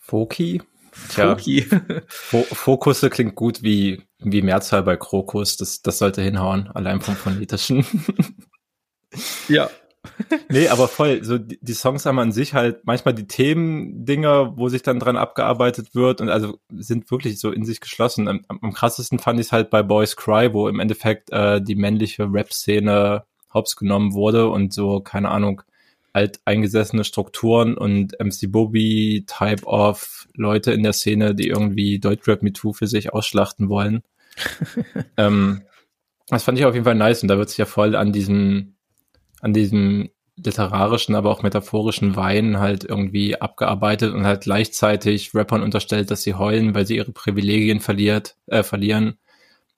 Speaker 3: Foki? Foki. Fokusse klingt gut wie, wie Mehrzahl bei Krokus. Das, das sollte hinhauen, allein vom phonetischen.
Speaker 2: ja,
Speaker 3: nee, aber voll. So die, die, Songs haben an sich halt manchmal die Themen-Dinger, wo sich dann dran abgearbeitet wird und also sind wirklich so in sich geschlossen. Am, am krassesten fand ich es halt bei Boys Cry, wo im Endeffekt äh, die männliche Rap-Szene hops genommen wurde und so, keine Ahnung, alt eingesessene Strukturen und MC Bobby Type of Leute in der Szene, die irgendwie Deutschrap Me Too für sich ausschlachten wollen. ähm, das fand ich auf jeden Fall nice und da wird sich ja voll an diesem an diesem literarischen, aber auch metaphorischen Wein halt irgendwie abgearbeitet und halt gleichzeitig Rappern unterstellt, dass sie heulen, weil sie ihre Privilegien verliert, äh, verlieren,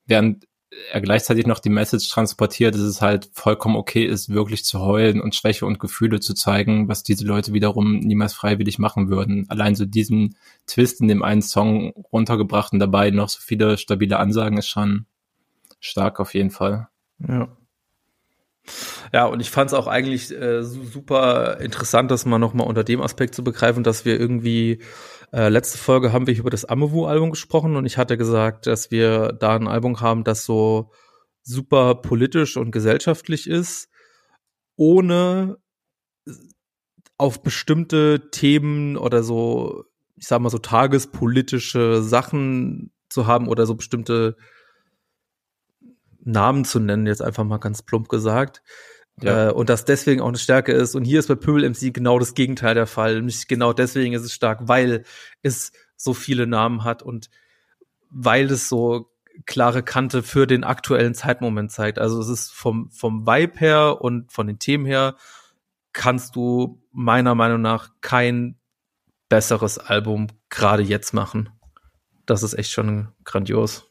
Speaker 3: während er gleichzeitig noch die Message transportiert, dass es halt vollkommen okay ist, wirklich zu heulen und Schwäche und Gefühle zu zeigen, was diese Leute wiederum niemals freiwillig machen würden. Allein so diesen Twist in dem einen Song runtergebracht und dabei noch so viele stabile Ansagen ist schon stark auf jeden Fall.
Speaker 2: Ja. Ja, und ich fand es auch eigentlich äh, super interessant, das mal nochmal unter dem Aspekt zu begreifen, dass wir irgendwie, äh, letzte Folge haben wir über das Amewu-Album gesprochen und ich hatte gesagt, dass wir da ein Album haben, das so super politisch und gesellschaftlich ist, ohne auf bestimmte Themen oder so, ich sag mal so tagespolitische Sachen zu haben oder so bestimmte Namen zu nennen, jetzt einfach mal ganz plump gesagt. Ja. Äh, und das deswegen auch eine Stärke ist. Und hier ist bei Pöbel MC genau das Gegenteil der Fall. Nicht genau deswegen ist es stark, weil es so viele Namen hat und weil es so klare Kante für den aktuellen Zeitmoment zeigt. Also es ist vom, vom Vibe her und von den Themen her kannst du meiner Meinung nach kein besseres Album gerade jetzt machen. Das ist echt schon grandios.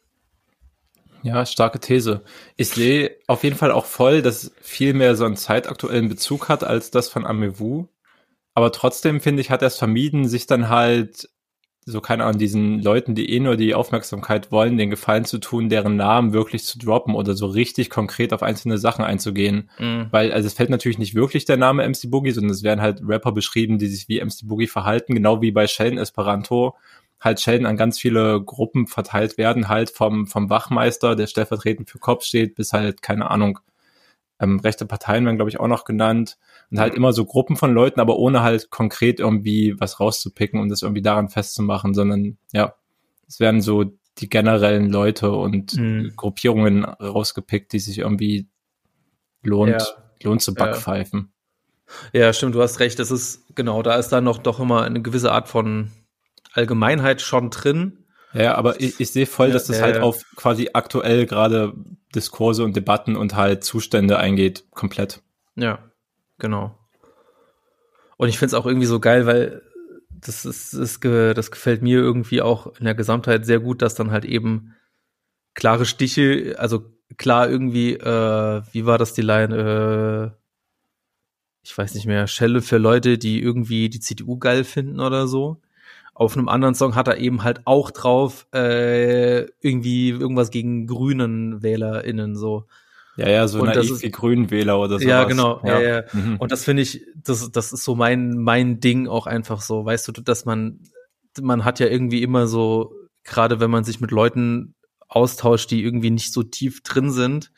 Speaker 3: Ja, starke These. Ich sehe auf jeden Fall auch voll, dass viel mehr so einen zeitaktuellen Bezug hat als das von Amewu. Aber trotzdem finde ich, hat er es vermieden, sich dann halt so keine Ahnung, diesen Leuten, die eh nur die Aufmerksamkeit wollen, den Gefallen zu tun, deren Namen wirklich zu droppen oder so richtig konkret auf einzelne Sachen einzugehen. Mhm. Weil, also es fällt natürlich nicht wirklich der Name MC Boogie, sondern es werden halt Rapper beschrieben, die sich wie MC Boogie verhalten, genau wie bei Sheldon Esperanto halt Schäden an ganz viele Gruppen verteilt werden, halt vom, vom Wachmeister, der stellvertretend für Kopf steht, bis halt, keine Ahnung, ähm, rechte Parteien werden, glaube ich, auch noch genannt. Und halt immer so Gruppen von Leuten, aber ohne halt konkret irgendwie was rauszupicken und das irgendwie daran festzumachen, sondern ja, es werden so die generellen Leute und mhm. Gruppierungen rausgepickt, die sich irgendwie lohnt, ja. lohnt zu backpfeifen.
Speaker 2: Ja. ja, stimmt, du hast recht. Das ist, genau, da ist dann noch doch immer eine gewisse Art von Allgemeinheit schon drin.
Speaker 3: Ja, aber ich, ich sehe voll, dass das ja, halt auf quasi aktuell gerade Diskurse und Debatten und halt Zustände eingeht, komplett.
Speaker 2: Ja, genau. Und ich finde es auch irgendwie so geil, weil das ist, das, das gefällt mir irgendwie auch in der Gesamtheit sehr gut, dass dann halt eben klare Stiche, also klar irgendwie, äh, wie war das die Line, äh, ich weiß nicht mehr, Schelle für Leute, die irgendwie die CDU geil finden oder so. Auf einem anderen Song hat er eben halt auch drauf äh, irgendwie irgendwas gegen grünen WählerInnen so.
Speaker 3: Ja, ja, so naiv ist, wie Grünwähler oder so.
Speaker 2: Ja, genau. Ja, ja. ja. Mhm. Und das finde ich, das, das ist so mein, mein Ding auch einfach so. Weißt du, dass man, man hat ja irgendwie immer so, gerade wenn man sich mit Leuten austauscht, die irgendwie nicht so tief drin sind,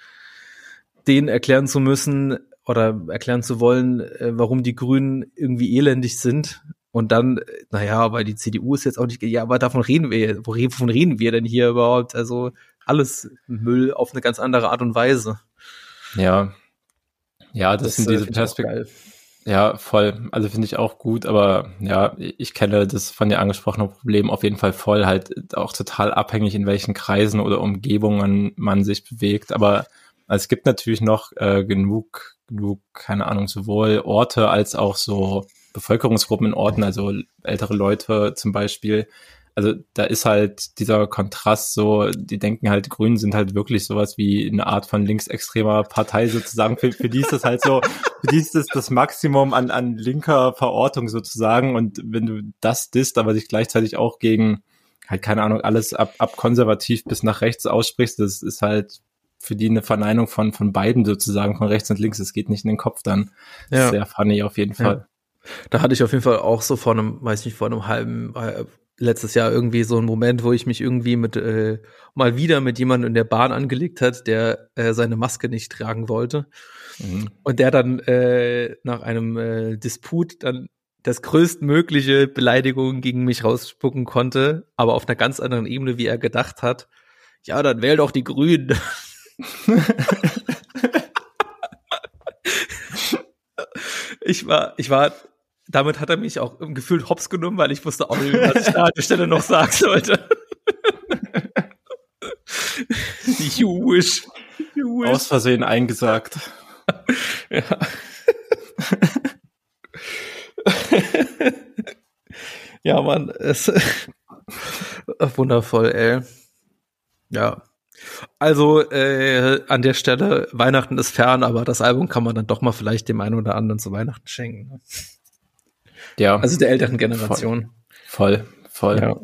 Speaker 2: denen erklären zu müssen oder erklären zu wollen, äh, warum die Grünen irgendwie elendig sind. Und dann, naja, aber die CDU ist jetzt auch nicht, ja, aber davon reden wir, wovon reden wir denn hier überhaupt? Also alles Müll auf eine ganz andere Art und Weise.
Speaker 3: Ja. Ja, das, das sind diese Perspektiven. Ja, voll. Also finde ich auch gut, aber ja, ich kenne das von dir angesprochene Problem auf jeden Fall voll, halt auch total abhängig, in welchen Kreisen oder Umgebungen man sich bewegt. Aber also es gibt natürlich noch äh, genug, genug, keine Ahnung, sowohl Orte als auch so Bevölkerungsgruppen in Orten, also ältere Leute zum Beispiel, also da ist halt dieser Kontrast so, die denken halt, Grünen sind halt wirklich sowas wie eine Art von linksextremer Partei sozusagen. Für, für die ist das halt so, für die ist das das Maximum an, an linker Verortung sozusagen. Und wenn du das disst, aber dich gleichzeitig auch gegen, halt keine Ahnung, alles ab, ab konservativ bis nach rechts aussprichst, das ist halt für die eine Verneinung von, von beiden sozusagen, von rechts und links. Es geht nicht in den Kopf dann. Ja. Sehr funny auf jeden Fall.
Speaker 2: Ja. Da hatte ich auf jeden Fall auch so vor einem, weiß nicht, vor einem halben, äh, letztes Jahr irgendwie so ein Moment, wo ich mich irgendwie mit äh, mal wieder mit jemandem in der Bahn angelegt hat, der äh, seine Maske nicht tragen wollte. Mhm. Und der dann äh, nach einem äh, Disput dann das größtmögliche Beleidigung gegen mich rausspucken konnte, aber auf einer ganz anderen Ebene, wie er gedacht hat. Ja, dann wähl doch die Grünen. ich war, ich war damit hat er mich auch gefühlt hops genommen, weil ich wusste auch nicht, was ich da an der Stelle noch sagen sollte.
Speaker 3: you wish. you wish. Aus Versehen eingesagt. ja.
Speaker 2: ja, Mann, es wundervoll, ey. Ja. Also äh, an der Stelle, Weihnachten ist fern, aber das Album kann man dann doch mal vielleicht dem einen oder anderen zu Weihnachten schenken. Ne?
Speaker 3: Ja.
Speaker 2: Also der älteren Generation.
Speaker 3: Voll, voll.
Speaker 2: Ja.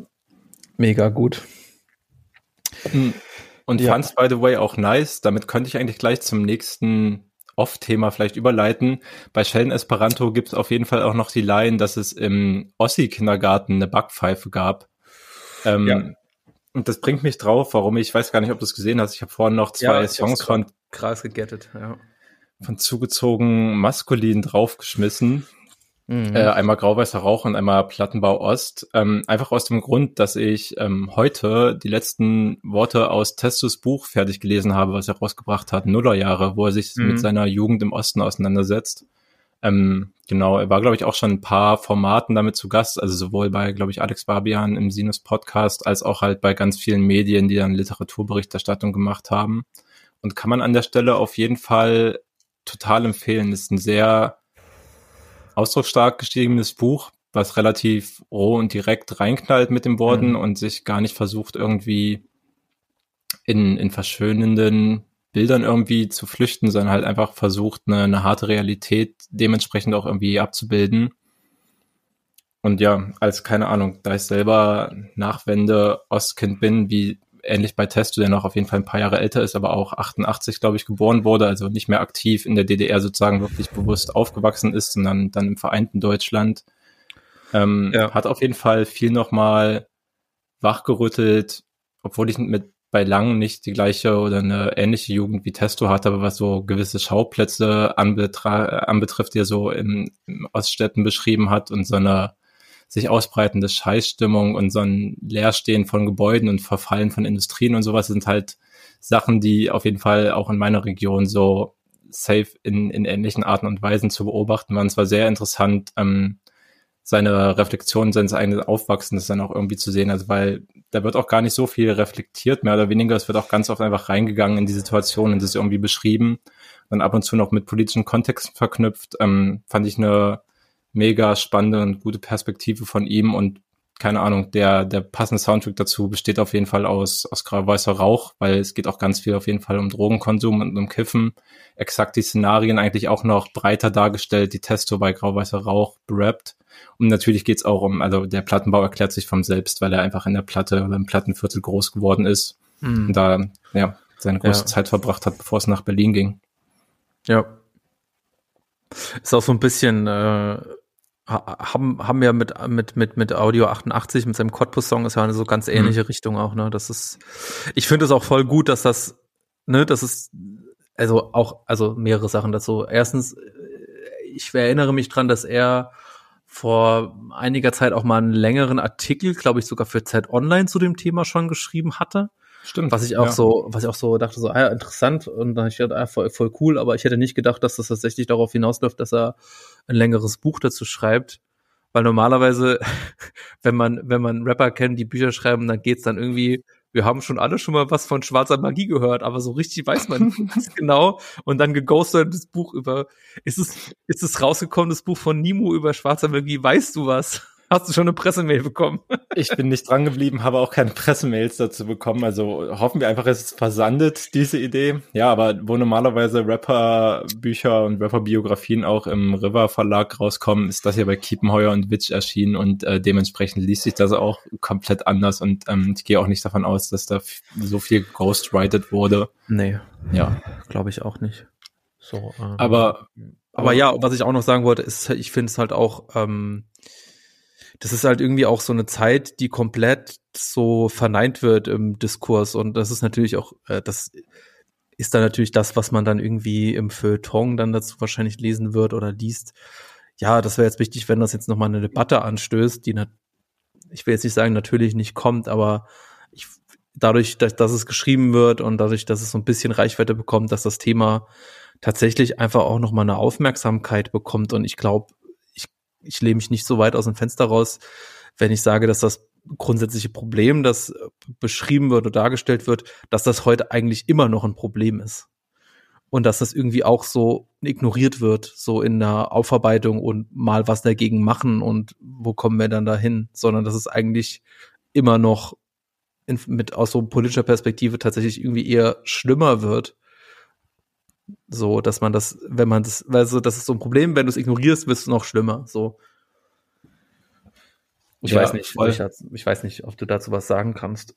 Speaker 2: Mega gut.
Speaker 3: Hm. Und ja. fand's by the way auch nice. Damit könnte ich eigentlich gleich zum nächsten Off-Thema vielleicht überleiten. Bei Sheldon Esperanto gibt es auf jeden Fall auch noch die Line, dass es im Ossi-Kindergarten eine Backpfeife gab. Ähm, ja. Und das bringt mich drauf, warum ich, ich weiß gar nicht, ob du es gesehen hast. Ich habe vorhin noch zwei ja, Songs von
Speaker 2: krass gegettet, ja.
Speaker 3: von zugezogen maskulin draufgeschmissen. Mhm. Äh, einmal Grauweißer Rauch und einmal Plattenbau Ost. Ähm, einfach aus dem Grund, dass ich ähm, heute die letzten Worte aus Testus Buch fertig gelesen habe, was er rausgebracht hat, Nullerjahre, wo er sich mhm. mit seiner Jugend im Osten auseinandersetzt. Ähm, genau, er war, glaube ich, auch schon ein paar Formaten damit zu Gast, also sowohl bei, glaube ich, Alex Barbian im Sinus Podcast, als auch halt bei ganz vielen Medien, die dann Literaturberichterstattung gemacht haben. Und kann man an der Stelle auf jeden Fall total empfehlen. ist ein sehr ausdrucksstark geschriebenes Buch, was relativ roh und direkt reinknallt mit den Worten mhm. und sich gar nicht versucht, irgendwie in, in verschönenden Bildern irgendwie zu flüchten, sondern halt einfach versucht, eine, eine harte Realität dementsprechend auch irgendwie abzubilden. Und ja, als keine Ahnung, da ich selber Nachwende Ostkind bin, wie ähnlich bei Testo, der noch auf jeden Fall ein paar Jahre älter ist, aber auch 88, glaube ich, geboren wurde, also nicht mehr aktiv in der DDR sozusagen wirklich bewusst aufgewachsen ist, sondern dann im vereinten Deutschland. Ähm, ja. Hat auf jeden Fall viel nochmal wachgerüttelt, obwohl ich mit bei Lang nicht die gleiche oder eine ähnliche Jugend wie Testo hatte, aber was so gewisse Schauplätze anbetrifft, die er so im, im Oststädten beschrieben hat und so eine sich ausbreitende Scheißstimmung und so ein Leerstehen von Gebäuden und Verfallen von Industrien und sowas sind halt Sachen, die auf jeden Fall auch in meiner Region so safe in, in ähnlichen Arten und Weisen zu beobachten waren. Es war sehr interessant, ähm, seine Reflexion seines eigenen Aufwachsens dann auch irgendwie zu sehen. Also weil da wird auch gar nicht so viel reflektiert, mehr oder weniger. Es wird auch ganz oft einfach reingegangen in die Situation und das ist irgendwie beschrieben. Dann ab und zu noch mit politischen Kontexten verknüpft. Ähm, fand ich eine mega spannende und gute Perspektive von ihm und keine Ahnung, der, der passende Soundtrack dazu besteht auf jeden Fall aus, aus grau-weißer Rauch, weil es geht auch ganz viel auf jeden Fall um Drogenkonsum und um Kiffen. Exakt die Szenarien eigentlich auch noch breiter dargestellt, die Testo bei grau-weißer Rauch berappt. Und natürlich geht's auch um, also der Plattenbau erklärt sich vom selbst, weil er einfach in der Platte oder im Plattenviertel groß geworden ist mhm. und da ja, seine große ja. Zeit verbracht hat, bevor es nach Berlin ging.
Speaker 2: Ja. Ist auch so ein bisschen äh, haben, haben ja mit, mit, mit, mit Audio 88, mit seinem Cottbus-Song ist ja eine so ganz ähnliche mhm. Richtung auch, ne? Das ist, ich finde es auch voll gut, dass das, ne, das ist, also auch, also mehrere Sachen dazu. Erstens, ich erinnere mich dran, dass er vor einiger Zeit auch mal einen längeren Artikel, glaube ich, sogar für Zeit Online zu dem Thema schon geschrieben hatte. Stimmt. Was ich auch ja. so, was ich auch so dachte, so, ah ja, interessant. Und dann ich gedacht, ah, voll, voll cool, aber ich hätte nicht gedacht, dass das tatsächlich darauf hinausläuft, dass er ein längeres Buch dazu schreibt. Weil normalerweise, wenn man, wenn man Rapper kennt, die Bücher schreiben, dann geht's dann irgendwie, wir haben schon alle schon mal was von schwarzer Magie gehört, aber so richtig weiß man nicht genau. Und dann geghostet das Buch über, ist es, ist es rausgekommen, das Buch von Nimo über schwarzer Magie, weißt du was? Hast du schon eine Pressemail bekommen?
Speaker 3: ich bin nicht dran geblieben, habe auch keine Pressemails dazu bekommen. Also hoffen wir einfach, es ist versandet, diese Idee. Ja, aber wo normalerweise Rapper-Bücher und Rapper-Biografien auch im River Verlag rauskommen, ist das hier bei Kiepenheuer und Witch erschienen und äh, dementsprechend liest sich das auch komplett anders und ähm, ich gehe auch nicht davon aus, dass da so viel ghostwrited wurde.
Speaker 2: Nee. Ja. Glaube ich auch nicht.
Speaker 3: So, ähm, aber,
Speaker 2: aber, aber ja, was ich auch noch sagen wollte, ist, ich finde es halt auch, ähm, das ist halt irgendwie auch so eine Zeit, die komplett so verneint wird im Diskurs. Und das ist natürlich auch, äh, das ist dann natürlich das, was man dann irgendwie im Feuilleton dann dazu wahrscheinlich lesen wird oder liest. Ja, das wäre jetzt wichtig, wenn das jetzt nochmal eine Debatte anstößt, die, ich will jetzt nicht sagen, natürlich nicht kommt, aber ich, dadurch, dass, dass es geschrieben wird und dadurch, dass es so ein bisschen Reichweite bekommt, dass das Thema tatsächlich einfach auch nochmal eine Aufmerksamkeit bekommt. Und ich glaube, ich lehne mich nicht so weit aus dem Fenster raus, wenn ich sage, dass das grundsätzliche Problem, das beschrieben wird oder dargestellt wird, dass das heute eigentlich immer noch ein Problem ist. Und dass das irgendwie auch so ignoriert wird, so in der Aufarbeitung und mal was dagegen machen und wo kommen wir dann dahin, sondern dass es eigentlich immer noch in, mit aus so politischer Perspektive tatsächlich irgendwie eher schlimmer wird so, dass man das, wenn man das, weil so, das ist so ein Problem, wenn du es ignorierst, wird es noch schlimmer. So. Ich ja, weiß nicht, ich, ich, weiß nicht, ob du dazu was sagen kannst.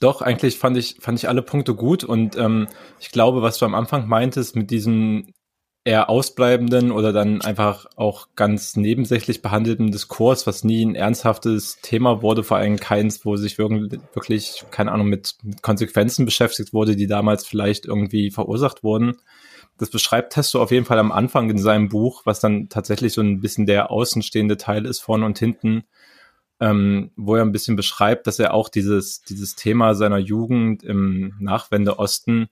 Speaker 3: Doch, eigentlich fand ich, fand ich alle Punkte gut und ähm, ich glaube, was du am Anfang meintest mit diesem eher ausbleibenden oder dann einfach auch ganz nebensächlich behandelten Diskurs, was nie ein ernsthaftes Thema wurde, vor allem keins, wo sich wirklich, keine Ahnung, mit, Konsequenzen beschäftigt wurde, die damals vielleicht irgendwie verursacht wurden. Das beschreibt Testo auf jeden Fall am Anfang in seinem Buch, was dann tatsächlich so ein bisschen der außenstehende Teil ist, vorne und hinten, ähm, wo er ein bisschen beschreibt, dass er auch dieses, dieses Thema seiner Jugend im Nachwende-Osten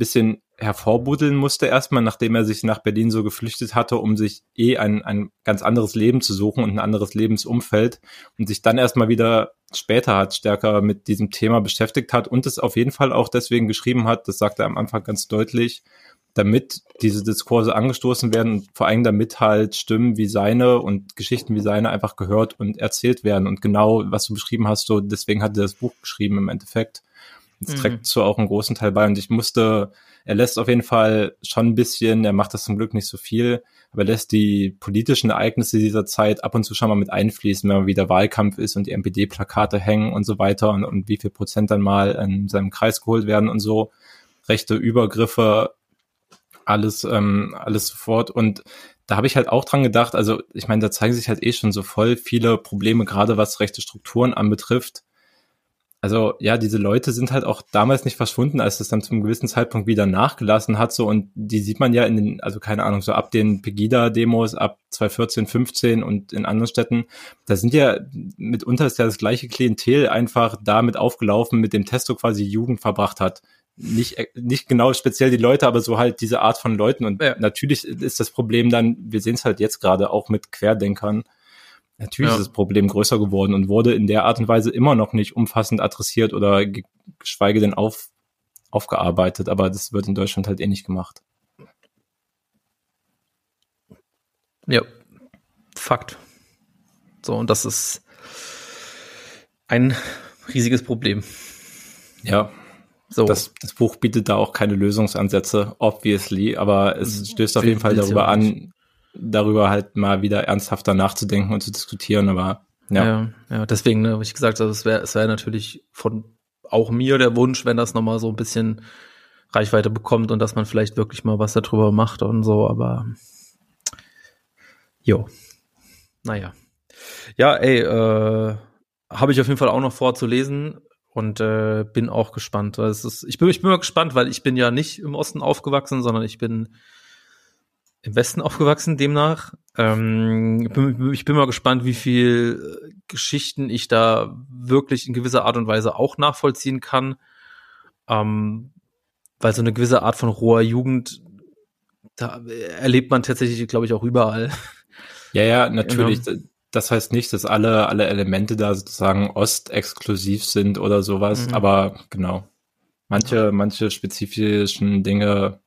Speaker 3: bisschen hervorbuddeln musste erstmal, nachdem er sich nach Berlin so geflüchtet hatte, um sich eh ein, ein ganz anderes Leben zu suchen und ein anderes Lebensumfeld und sich dann erstmal wieder später hat stärker mit diesem Thema beschäftigt hat und es auf jeden Fall auch deswegen geschrieben hat, das sagt er am Anfang ganz deutlich, damit diese Diskurse angestoßen werden und vor allem damit halt Stimmen wie seine und Geschichten wie seine einfach gehört und erzählt werden. Und genau, was du beschrieben hast, so deswegen hat er das Buch geschrieben im Endeffekt. Das mhm. trägt so auch einen großen Teil bei. Und ich musste, er lässt auf jeden Fall schon ein bisschen, er macht das zum Glück nicht so viel, aber er lässt die politischen Ereignisse dieser Zeit ab und zu schon mal mit einfließen, wenn mal wieder Wahlkampf ist und die NPD-Plakate hängen und so weiter und, und wie viel Prozent dann mal in seinem Kreis geholt werden und so. Rechte Übergriffe, alles, ähm, alles sofort. Und da habe ich halt auch dran gedacht, also ich meine, da zeigen sich halt eh schon so voll viele Probleme, gerade was rechte Strukturen anbetrifft also ja, diese Leute sind halt auch damals nicht verschwunden, als das dann zum gewissen Zeitpunkt wieder nachgelassen hat, so und die sieht man ja in den, also keine Ahnung, so ab den Pegida-Demos ab 2014, 15 und in anderen Städten, da sind ja mitunter ist ja das gleiche Klientel einfach damit aufgelaufen, mit dem Testo quasi Jugend verbracht hat. Nicht, nicht genau speziell die Leute, aber so halt diese Art von Leuten. Und ja. natürlich ist das Problem dann, wir sehen es halt jetzt gerade auch mit Querdenkern, Natürlich ja. ist das Problem größer geworden und wurde in der Art und Weise immer noch nicht umfassend adressiert oder geschweige denn auf, aufgearbeitet, aber das wird in Deutschland halt eh nicht gemacht.
Speaker 2: Ja, Fakt. So, und das ist ein riesiges Problem.
Speaker 3: Ja. So. Das, das Buch bietet da auch keine Lösungsansätze, obviously, aber es mhm. stößt auf jeden Fall darüber an, darüber halt mal wieder ernsthafter nachzudenken und zu diskutieren, aber ja.
Speaker 2: Ja, ja deswegen, ne, habe ich gesagt, also es wäre es wäre natürlich von auch mir der Wunsch, wenn das nochmal so ein bisschen Reichweite bekommt und dass man vielleicht wirklich mal was darüber macht und so, aber jo. Naja. Ja, ey, äh, habe ich auf jeden Fall auch noch vor zu lesen und äh, bin auch gespannt. Ist, ich, bin, ich bin mal gespannt, weil ich bin ja nicht im Osten aufgewachsen, sondern ich bin im Westen aufgewachsen, demnach. Ähm, ich, bin, ich bin mal gespannt, wie viel Geschichten ich da wirklich in gewisser Art und Weise auch nachvollziehen kann. Ähm, weil so eine gewisse Art von roher Jugend, da erlebt man tatsächlich, glaube ich, auch überall.
Speaker 3: Ja, ja, natürlich. Genau. Das heißt nicht, dass alle, alle Elemente da sozusagen ostexklusiv sind oder sowas, mhm. aber genau. Manche, manche spezifischen Dinge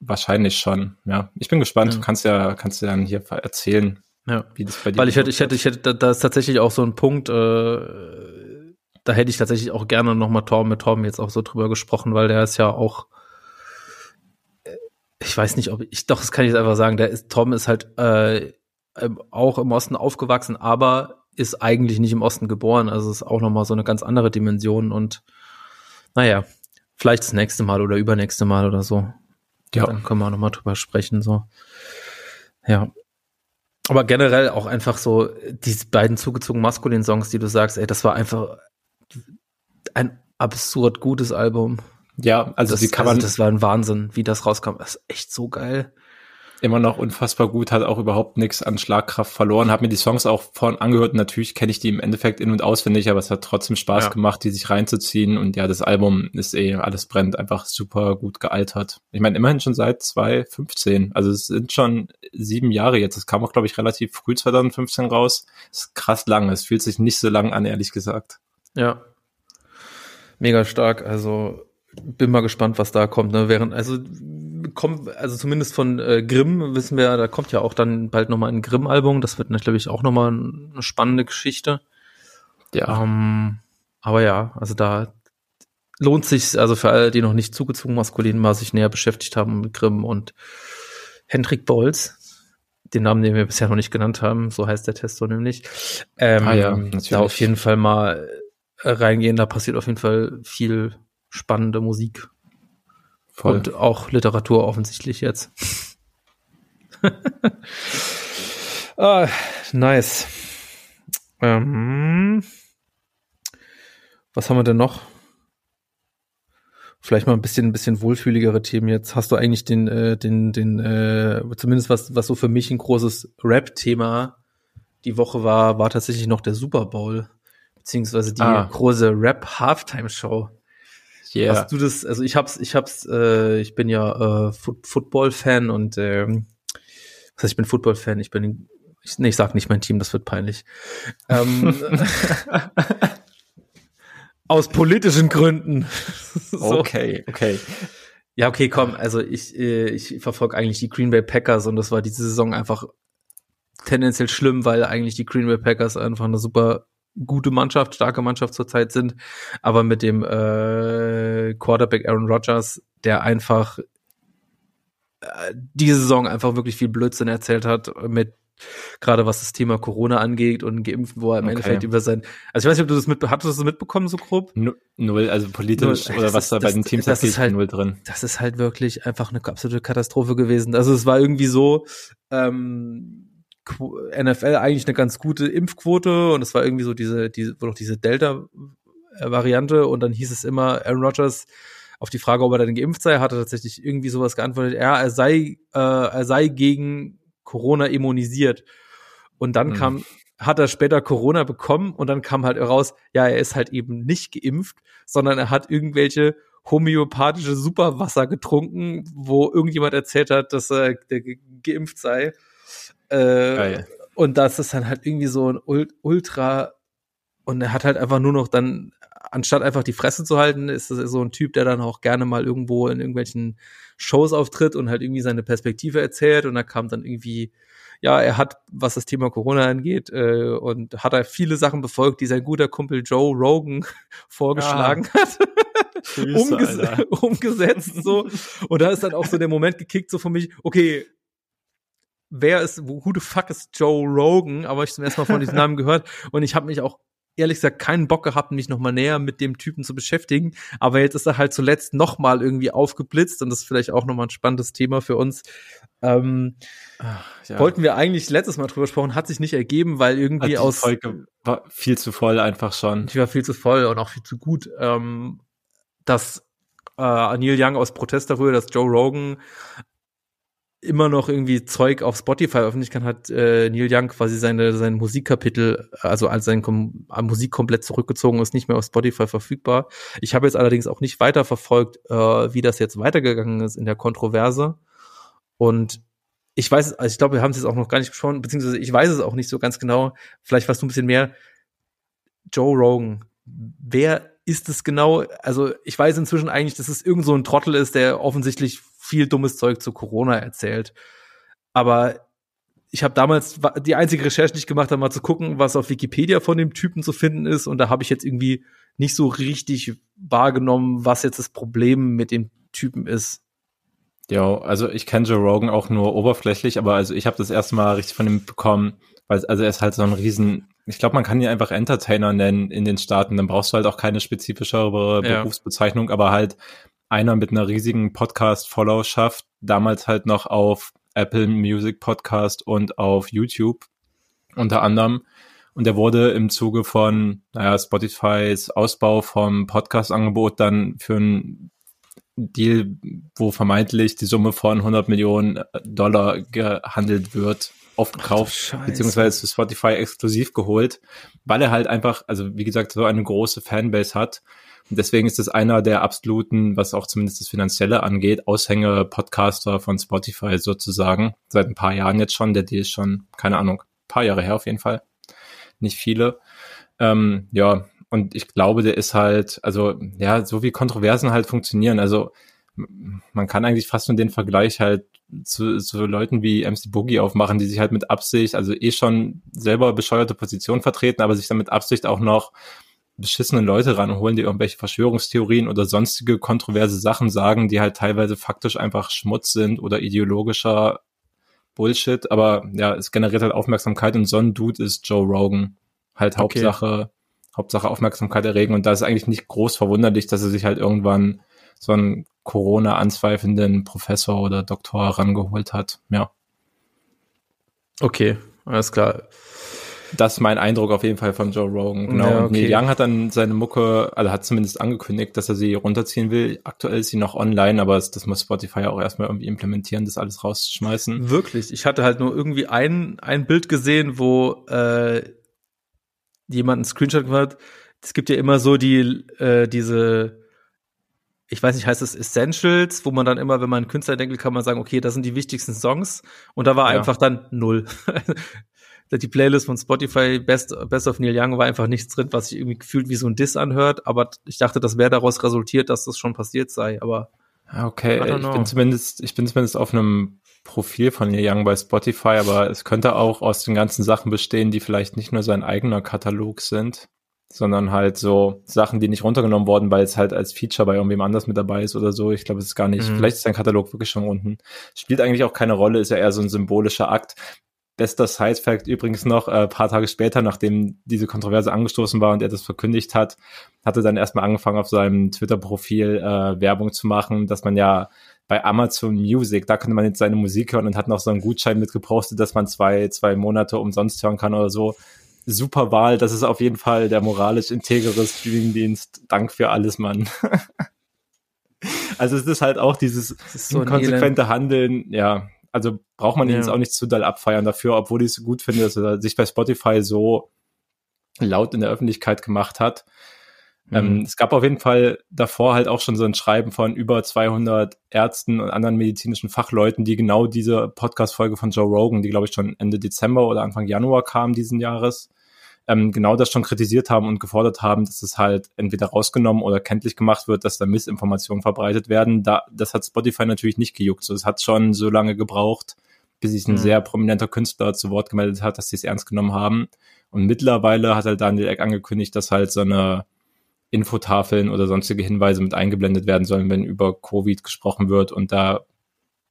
Speaker 3: wahrscheinlich schon, ja. Ich bin gespannt. Ja. Du kannst ja, kannst ja dann hier erzählen,
Speaker 2: ja. wie das bei dir Weil ich hätte, ich hätte, ich hätte, da ist tatsächlich auch so ein Punkt, äh, da hätte ich tatsächlich auch gerne nochmal Torben mit Torben jetzt auch so drüber gesprochen, weil der ist ja auch, äh, ich weiß nicht, ob ich, doch, das kann ich jetzt einfach sagen, der ist, Torben ist halt, äh, auch im Osten aufgewachsen, aber ist eigentlich nicht im Osten geboren. Also ist auch nochmal so eine ganz andere Dimension und naja, vielleicht das nächste Mal oder übernächste Mal oder so. Ja. Dann können wir auch nochmal drüber sprechen, so. Ja. Aber generell auch einfach so, diese beiden zugezogen maskulinen Songs, die du sagst, ey, das war einfach ein absurd gutes Album.
Speaker 3: Ja, also
Speaker 2: das,
Speaker 3: die kann man.
Speaker 2: Also das war ein Wahnsinn, wie das rauskam. Das ist echt so geil
Speaker 3: immer noch unfassbar gut, hat auch überhaupt nichts an Schlagkraft verloren, habe mir die Songs auch vorhin angehört. Natürlich kenne ich die im Endeffekt in- und auswendig, aber es hat trotzdem Spaß ja. gemacht, die sich reinzuziehen. Und ja, das Album ist eh, alles brennt, einfach super gut gealtert. Ich meine, immerhin schon seit 2015. Also es sind schon sieben Jahre jetzt. Es kam auch, glaube ich, relativ früh 2015 raus. Das ist krass lang. Es fühlt sich nicht so lang an, ehrlich gesagt.
Speaker 2: Ja. Mega stark. Also bin mal gespannt, was da kommt. Ne? Während, also kommt, also zumindest von äh, Grimm wissen wir, da kommt ja auch dann bald nochmal ein Grimm-Album. Das wird natürlich auch nochmal eine spannende Geschichte. Ja. Ähm, aber ja, also da lohnt sich, also für alle, die noch nicht zugezogen maskulin mal sich näher beschäftigt haben mit Grimm und Hendrik Bolz, den Namen, den wir bisher noch nicht genannt haben, so heißt der Test so nämlich. Ähm, ah ja, natürlich. Da auf jeden Fall mal reingehen, da passiert auf jeden Fall viel spannende Musik. Voll. Und auch Literatur offensichtlich jetzt. ah, nice. Ähm, was haben wir denn noch? Vielleicht mal ein bisschen, ein bisschen wohlfühligere Themen jetzt. Hast du eigentlich den, äh, den, den, äh, zumindest was, was so für mich ein großes Rap-Thema die Woche war, war tatsächlich noch der Super Bowl, beziehungsweise die ah. große Rap-Halftime-Show. Yeah. Hast du das, also ich hab's, ich hab's, äh, ich bin ja äh, Football-Fan und äh, was heißt, ich bin Football-Fan, ich bin, ich, nee, ich sag nicht mein Team, das wird peinlich. Ähm, aus politischen Gründen.
Speaker 3: so. Okay, okay.
Speaker 2: Ja, okay, komm, also ich, äh, ich verfolge eigentlich die Green Bay Packers und das war diese Saison einfach tendenziell schlimm, weil eigentlich die Green Bay Packers einfach eine super gute Mannschaft, starke Mannschaft zurzeit sind, aber mit dem äh, Quarterback Aaron Rodgers, der einfach äh, diese Saison einfach wirklich viel Blödsinn erzählt hat mit gerade was das Thema Corona angeht und geimpft, wo er im okay. Endeffekt über sein, also ich weiß nicht, ob du das mit, hattest du das mitbekommen so grob?
Speaker 3: Null, also politisch null. oder was ist, da bei den Teams
Speaker 2: das ist halt null drin. Das ist halt wirklich einfach eine absolute Katastrophe gewesen. Also es war irgendwie so, ähm, NFL eigentlich eine ganz gute Impfquote und es war irgendwie so diese, diese, wo doch diese Delta-Variante und dann hieß es immer, Aaron Rodgers auf die Frage, ob er dann geimpft sei, hatte tatsächlich irgendwie sowas geantwortet, ja, er sei, äh, er sei gegen Corona immunisiert. Und dann mhm. kam, hat er später Corona bekommen und dann kam halt raus, ja, er ist halt eben nicht geimpft, sondern er hat irgendwelche homöopathische Superwasser getrunken, wo irgendjemand erzählt hat, dass er geimpft sei. Äh, Und das ist dann halt irgendwie so ein Ultra und er hat halt einfach nur noch dann, anstatt einfach die Fresse zu halten, ist das so ein Typ, der dann auch gerne mal irgendwo in irgendwelchen Shows auftritt und halt irgendwie seine Perspektive erzählt. Und da kam dann irgendwie, ja, er hat, was das Thema Corona angeht, äh, und hat er viele Sachen befolgt, die sein guter Kumpel Joe Rogan vorgeschlagen ja. hat. Umges umgesetzt so und da ist dann auch so der Moment gekickt so für mich okay wer ist who the fuck ist Joe Rogan aber ich zum ersten Mal von diesem Namen gehört und ich habe mich auch ehrlich gesagt keinen Bock gehabt, mich nochmal näher mit dem Typen zu beschäftigen. Aber jetzt ist er halt zuletzt nochmal irgendwie aufgeblitzt und das ist vielleicht auch nochmal ein spannendes Thema für uns. Ähm, Ach, ja. Wollten wir eigentlich letztes Mal drüber sprechen, hat sich nicht ergeben, weil irgendwie
Speaker 3: also
Speaker 2: aus.
Speaker 3: Folge war viel zu voll einfach schon.
Speaker 2: Die war viel zu voll und auch viel zu gut. Ähm, dass äh, Neil Young aus Protest darüber, dass Joe Rogan immer noch irgendwie Zeug auf Spotify veröffentlichen kann, hat äh, Neil Young quasi seine sein Musikkapitel, also als sein Kom Musik komplett zurückgezogen ist, nicht mehr auf Spotify verfügbar. Ich habe jetzt allerdings auch nicht weiter verfolgt, äh, wie das jetzt weitergegangen ist in der Kontroverse. Und ich weiß, also ich glaube, wir haben es jetzt auch noch gar nicht besprochen, beziehungsweise ich weiß es auch nicht so ganz genau. Vielleicht weißt du ein bisschen mehr. Joe Rogan, wer ist es genau? Also ich weiß inzwischen eigentlich, dass es irgend so ein Trottel ist, der offensichtlich viel dummes Zeug zu Corona erzählt. Aber ich habe damals die einzige Recherche, die ich gemacht habe, mal zu gucken, was auf Wikipedia von dem Typen zu finden ist. Und da habe ich jetzt irgendwie nicht so richtig wahrgenommen, was jetzt das Problem mit dem Typen ist.
Speaker 3: Ja, also ich kenne Joe Rogan auch nur oberflächlich, aber also ich habe das erste Mal richtig von ihm bekommen, weil also er ist halt so ein riesen, ich glaube, man kann ihn einfach Entertainer nennen in den Staaten, dann brauchst du halt auch keine spezifischere ja. Berufsbezeichnung, aber halt einer mit einer riesigen Podcast-Followerschaft, damals halt noch auf Apple Music Podcast und auf YouTube unter anderem. Und er wurde im Zuge von, naja, Spotifys Ausbau vom Podcast-Angebot dann für ein Deal, wo vermeintlich die Summe von 100 Millionen Dollar gehandelt wird, aufgekauft, Ach, beziehungsweise zu Spotify exklusiv geholt, weil er halt einfach, also wie gesagt, so eine große Fanbase hat und deswegen ist es einer der absoluten, was auch zumindest das Finanzielle angeht, Aushänge-Podcaster von Spotify sozusagen. Seit ein paar Jahren jetzt schon. Der Deal ist schon, keine Ahnung, paar Jahre her auf jeden Fall. Nicht viele. Ähm, ja, und ich glaube, der ist halt, also ja, so wie Kontroversen halt funktionieren. Also man kann eigentlich fast nur den Vergleich halt zu, zu Leuten wie MC Boogie aufmachen, die sich halt mit Absicht, also eh schon selber bescheuerte Position vertreten, aber sich dann mit Absicht auch noch beschissenen Leute ranholen, die irgendwelche Verschwörungstheorien oder sonstige kontroverse Sachen sagen, die halt teilweise faktisch einfach Schmutz sind oder ideologischer Bullshit, aber ja, es generiert halt Aufmerksamkeit und so ein Dude ist Joe Rogan. Halt Hauptsache, okay. Hauptsache Aufmerksamkeit erregen und da ist eigentlich nicht groß verwunderlich, dass er sich halt irgendwann so einen Corona anzweifelnden Professor oder Doktor rangeholt hat. Ja.
Speaker 2: Okay, alles klar
Speaker 3: das ist mein Eindruck auf jeden Fall von Joe Rogan. Genau. Ja, okay. Und Neil Young hat dann seine Mucke, also hat zumindest angekündigt, dass er sie runterziehen will. Aktuell ist sie noch online, aber das, muss Spotify auch erstmal irgendwie implementieren, das alles rauszuschmeißen.
Speaker 2: Wirklich. Ich hatte halt nur irgendwie ein, ein Bild gesehen, wo äh, jemand einen Screenshot gemacht hat. Es gibt ja immer so die, äh, diese ich weiß nicht, heißt es Essentials, wo man dann immer, wenn man einen Künstler denkt, kann man sagen, okay, das sind die wichtigsten Songs. Und da war ja. einfach dann null. Die Playlist von Spotify Best, Best of Neil Young war einfach nichts drin, was sich irgendwie gefühlt wie so ein Diss anhört. Aber ich dachte, das wäre daraus resultiert, dass das schon passiert sei. Aber
Speaker 3: okay, ich bin zumindest, ich bin zumindest auf einem Profil von Neil Young bei Spotify, aber es könnte auch aus den ganzen Sachen bestehen, die vielleicht nicht nur sein eigener Katalog sind, sondern halt so Sachen, die nicht runtergenommen wurden, weil es halt als Feature bei irgendwem anders mit dabei ist oder so. Ich glaube, es ist gar nicht, mhm. vielleicht ist sein Katalog wirklich schon unten. Spielt eigentlich auch keine Rolle, ist ja eher so ein symbolischer Akt. Bester Side-Fact übrigens noch, äh, paar Tage später, nachdem diese Kontroverse angestoßen war und er das verkündigt hat, hat er dann erstmal angefangen, auf seinem Twitter-Profil äh, Werbung zu machen, dass man ja bei Amazon Music, da könnte man jetzt seine Musik hören und hat noch so einen Gutschein mitgepostet, dass man zwei, zwei Monate umsonst hören kann oder so. Super Wahl, das ist auf jeden Fall der moralisch integere Streamingdienst. Dank für alles, Mann. also es ist halt auch dieses so konsequente Handeln, ja, also braucht man ihn jetzt auch nicht zu doll abfeiern dafür, obwohl ich es gut finde, dass er sich bei Spotify so laut in der Öffentlichkeit gemacht hat. Ähm, mhm. es gab auf jeden Fall davor halt auch schon so ein Schreiben von über 200 Ärzten und anderen medizinischen Fachleuten, die genau diese Podcast-Folge von Joe Rogan, die glaube ich schon Ende Dezember oder Anfang Januar kam diesen Jahres, ähm, genau das schon kritisiert haben und gefordert haben, dass es halt entweder rausgenommen oder kenntlich gemacht wird, dass da Missinformationen verbreitet werden. Da, das hat Spotify natürlich nicht gejuckt. So, es hat schon so lange gebraucht, bis sich ein mhm. sehr prominenter Künstler zu Wort gemeldet hat, dass sie es ernst genommen haben. Und mittlerweile hat halt Daniel Eck angekündigt, dass halt so eine Infotafeln oder sonstige Hinweise mit eingeblendet werden sollen, wenn über Covid gesprochen wird und da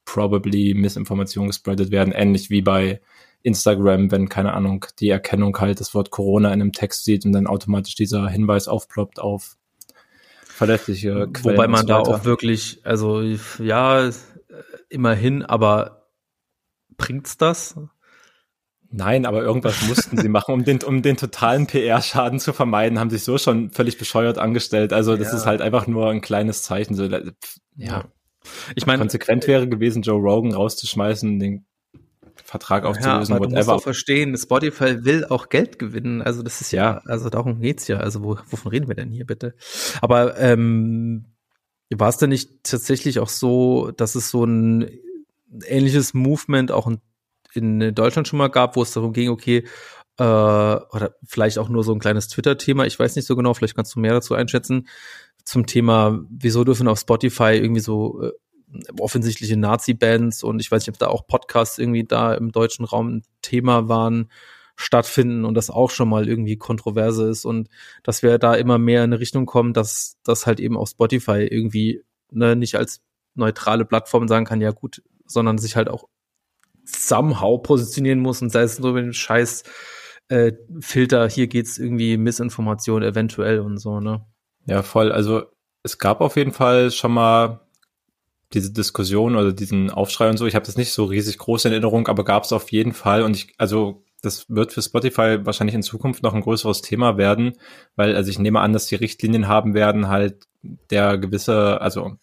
Speaker 3: probably Missinformationen gespreadet werden, ähnlich wie bei Instagram, wenn, keine Ahnung, die Erkennung halt das Wort Corona in einem Text sieht und dann automatisch dieser Hinweis aufploppt auf verlässliche
Speaker 2: Quellen. Wobei man da auch wirklich, also ja, immerhin, aber bringt's das?
Speaker 3: Nein, aber irgendwas mussten sie machen, um den, um den totalen PR-Schaden zu vermeiden, haben sich so schon völlig bescheuert angestellt. Also das ja. ist halt einfach nur ein kleines Zeichen. So, ja. Ich meine, konsequent wäre gewesen, Joe Rogan rauszuschmeißen, den Vertrag aufzulösen,
Speaker 2: ja, aber whatever. Du musst auch verstehen, Spotify will auch Geld gewinnen. Also das ist ja, also darum geht's ja. Also wo, wovon reden wir denn hier bitte? Aber ähm, war es denn nicht tatsächlich auch so, dass es so ein ähnliches Movement auch in Deutschland schon mal gab, wo es darum ging, okay, äh, oder vielleicht auch nur so ein kleines Twitter-Thema, ich weiß nicht so genau, vielleicht kannst du mehr dazu einschätzen, zum Thema, wieso dürfen auf Spotify irgendwie so äh, offensichtliche Nazi-Bands und ich weiß nicht, ob da auch Podcasts irgendwie da im deutschen Raum ein Thema waren, stattfinden und das auch schon mal irgendwie kontroverse ist und dass wir da immer mehr in eine Richtung kommen, dass das halt eben auch Spotify irgendwie ne, nicht als neutrale Plattform sagen kann, ja gut, sondern sich halt auch somehow positionieren muss und sei es nur mit dem Scheiß äh, Filter, hier geht's irgendwie Missinformation eventuell und so, ne?
Speaker 3: Ja, voll. Also es gab auf jeden Fall schon mal diese Diskussion oder diesen Aufschrei und so. Ich habe das nicht so riesig groß in Erinnerung, aber gab es auf jeden Fall. Und ich, also das wird für Spotify wahrscheinlich in Zukunft noch ein größeres Thema werden, weil also ich nehme an, dass die Richtlinien haben werden, halt der gewisse, also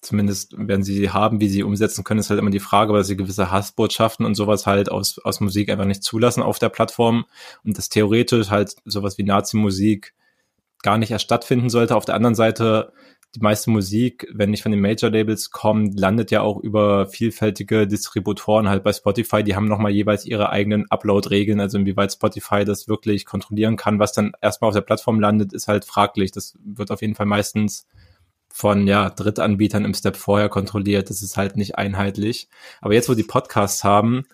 Speaker 3: zumindest werden sie haben, wie sie umsetzen können, ist halt immer die Frage, weil sie gewisse Hassbotschaften und sowas halt aus, aus Musik einfach nicht zulassen auf der Plattform und das theoretisch halt sowas wie Nazi-Musik gar nicht erst stattfinden sollte. Auf der anderen Seite die meiste Musik, wenn nicht von den Major-Labels kommt, landet ja auch über vielfältige Distributoren halt bei Spotify. Die haben nochmal jeweils ihre eigenen Upload-Regeln, also inwieweit Spotify das wirklich kontrollieren kann. Was dann erstmal auf der Plattform landet, ist halt fraglich. Das wird auf jeden Fall meistens von ja Drittanbietern im Step vorher kontrolliert. Das ist halt nicht einheitlich. Aber jetzt, wo die Podcasts haben,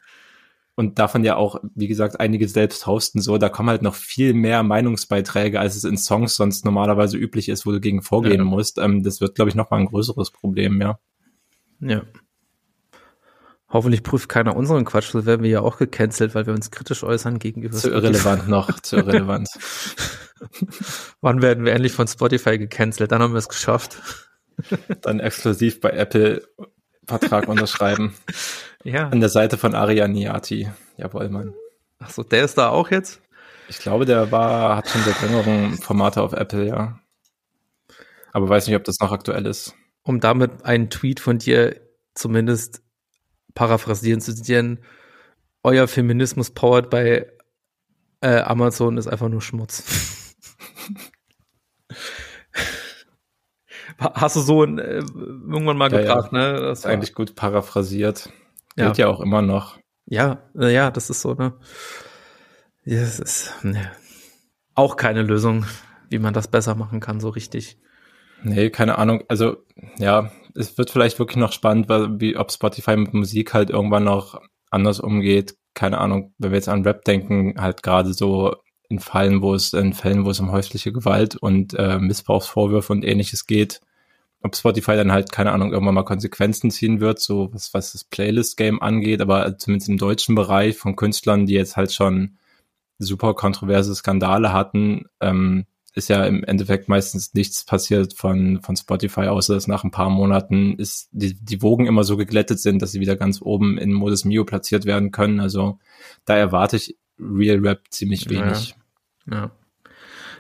Speaker 3: und davon ja auch, wie gesagt, einige selbst hosten so, da kommen halt noch viel mehr Meinungsbeiträge, als es in Songs sonst normalerweise üblich ist, wo du gegen vorgehen ja. musst. Ähm, das wird, glaube ich, noch mal ein größeres Problem, ja.
Speaker 2: Ja. Hoffentlich prüft keiner unseren Quatsch, so werden wir ja auch gecancelt, weil wir uns kritisch äußern gegenüber.
Speaker 3: Zu irrelevant noch, zu irrelevant.
Speaker 2: Wann werden wir endlich von Spotify gecancelt? Dann haben wir es geschafft.
Speaker 3: Dann exklusiv bei Apple Vertrag unterschreiben. Ja. An der Seite von Arian Niati. Jawohl, Mann.
Speaker 2: Ach so, der ist da auch jetzt?
Speaker 3: Ich glaube, der war, hat schon seit längerem Formate auf Apple, ja. Aber weiß nicht, ob das noch aktuell ist.
Speaker 2: Um damit einen Tweet von dir zumindest paraphrasieren zu zitieren, euer Feminismus powered bei äh, Amazon ist einfach nur Schmutz. Hast du so ein, äh, irgendwann mal ja, gebracht,
Speaker 3: ja. ne? Das ist eigentlich gut paraphrasiert. Ja. Geht ja auch immer noch.
Speaker 2: Ja, ja, das ist so, ne? Ja, das ist ne. auch keine Lösung, wie man das besser machen kann, so richtig.
Speaker 3: Nee, keine Ahnung. Also, ja, es wird vielleicht wirklich noch spannend, wie, ob Spotify mit Musik halt irgendwann noch anders umgeht. Keine Ahnung, wenn wir jetzt an Rap denken, halt gerade so in Fällen, wo es, in Fällen, wo es um häusliche Gewalt und äh, Missbrauchsvorwürfe und ähnliches geht, ob Spotify dann halt, keine Ahnung, irgendwann mal Konsequenzen ziehen wird, so was, was das Playlist-Game angeht, aber zumindest im deutschen Bereich von Künstlern, die jetzt halt schon super kontroverse Skandale hatten, ähm, ist ja im Endeffekt meistens nichts passiert von, von Spotify, außer dass nach ein paar Monaten ist, die, die Wogen immer so geglättet sind, dass sie wieder ganz oben in Modus Mio platziert werden können. Also da erwarte ich Real Rap ziemlich wenig.
Speaker 2: Ja. ja.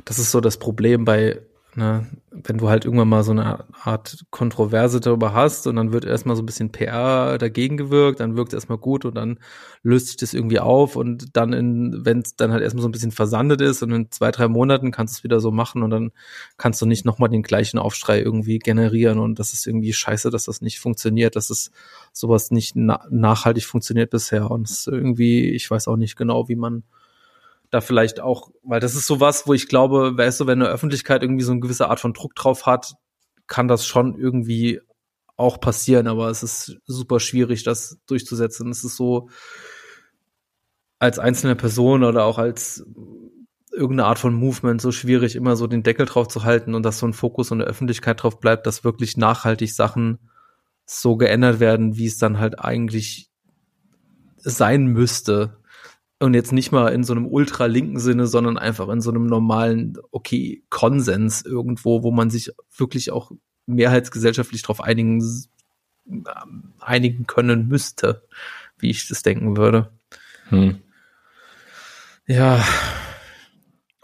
Speaker 2: Das ist so das Problem bei ne, wenn du halt irgendwann mal so eine Art Kontroverse darüber hast und dann wird erstmal so ein bisschen PR dagegen gewirkt, dann wirkt es erstmal gut und dann löst sich das irgendwie auf und dann wenn es dann halt erstmal so ein bisschen versandet ist und in zwei, drei Monaten kannst du es wieder so machen und dann kannst du nicht nochmal den gleichen Aufschrei irgendwie generieren und das ist irgendwie scheiße, dass das nicht funktioniert, dass es sowas nicht na nachhaltig funktioniert bisher und es irgendwie, ich weiß auch nicht genau, wie man da vielleicht auch, weil das ist sowas, wo ich glaube, weißt du, wenn eine Öffentlichkeit irgendwie so eine gewisse Art von Druck drauf hat, kann das schon irgendwie auch passieren, aber es ist super schwierig, das durchzusetzen. Es ist so als einzelne Person oder auch als irgendeine Art von Movement so schwierig, immer so den Deckel drauf zu halten und dass so ein Fokus und eine Öffentlichkeit drauf bleibt, dass wirklich nachhaltig Sachen so geändert werden, wie es dann halt eigentlich sein müsste und jetzt nicht mal in so einem ultralinken Sinne, sondern einfach in so einem normalen, okay, Konsens irgendwo, wo man sich wirklich auch mehrheitsgesellschaftlich darauf einigen, einigen können müsste, wie ich das denken würde. Hm. Ja,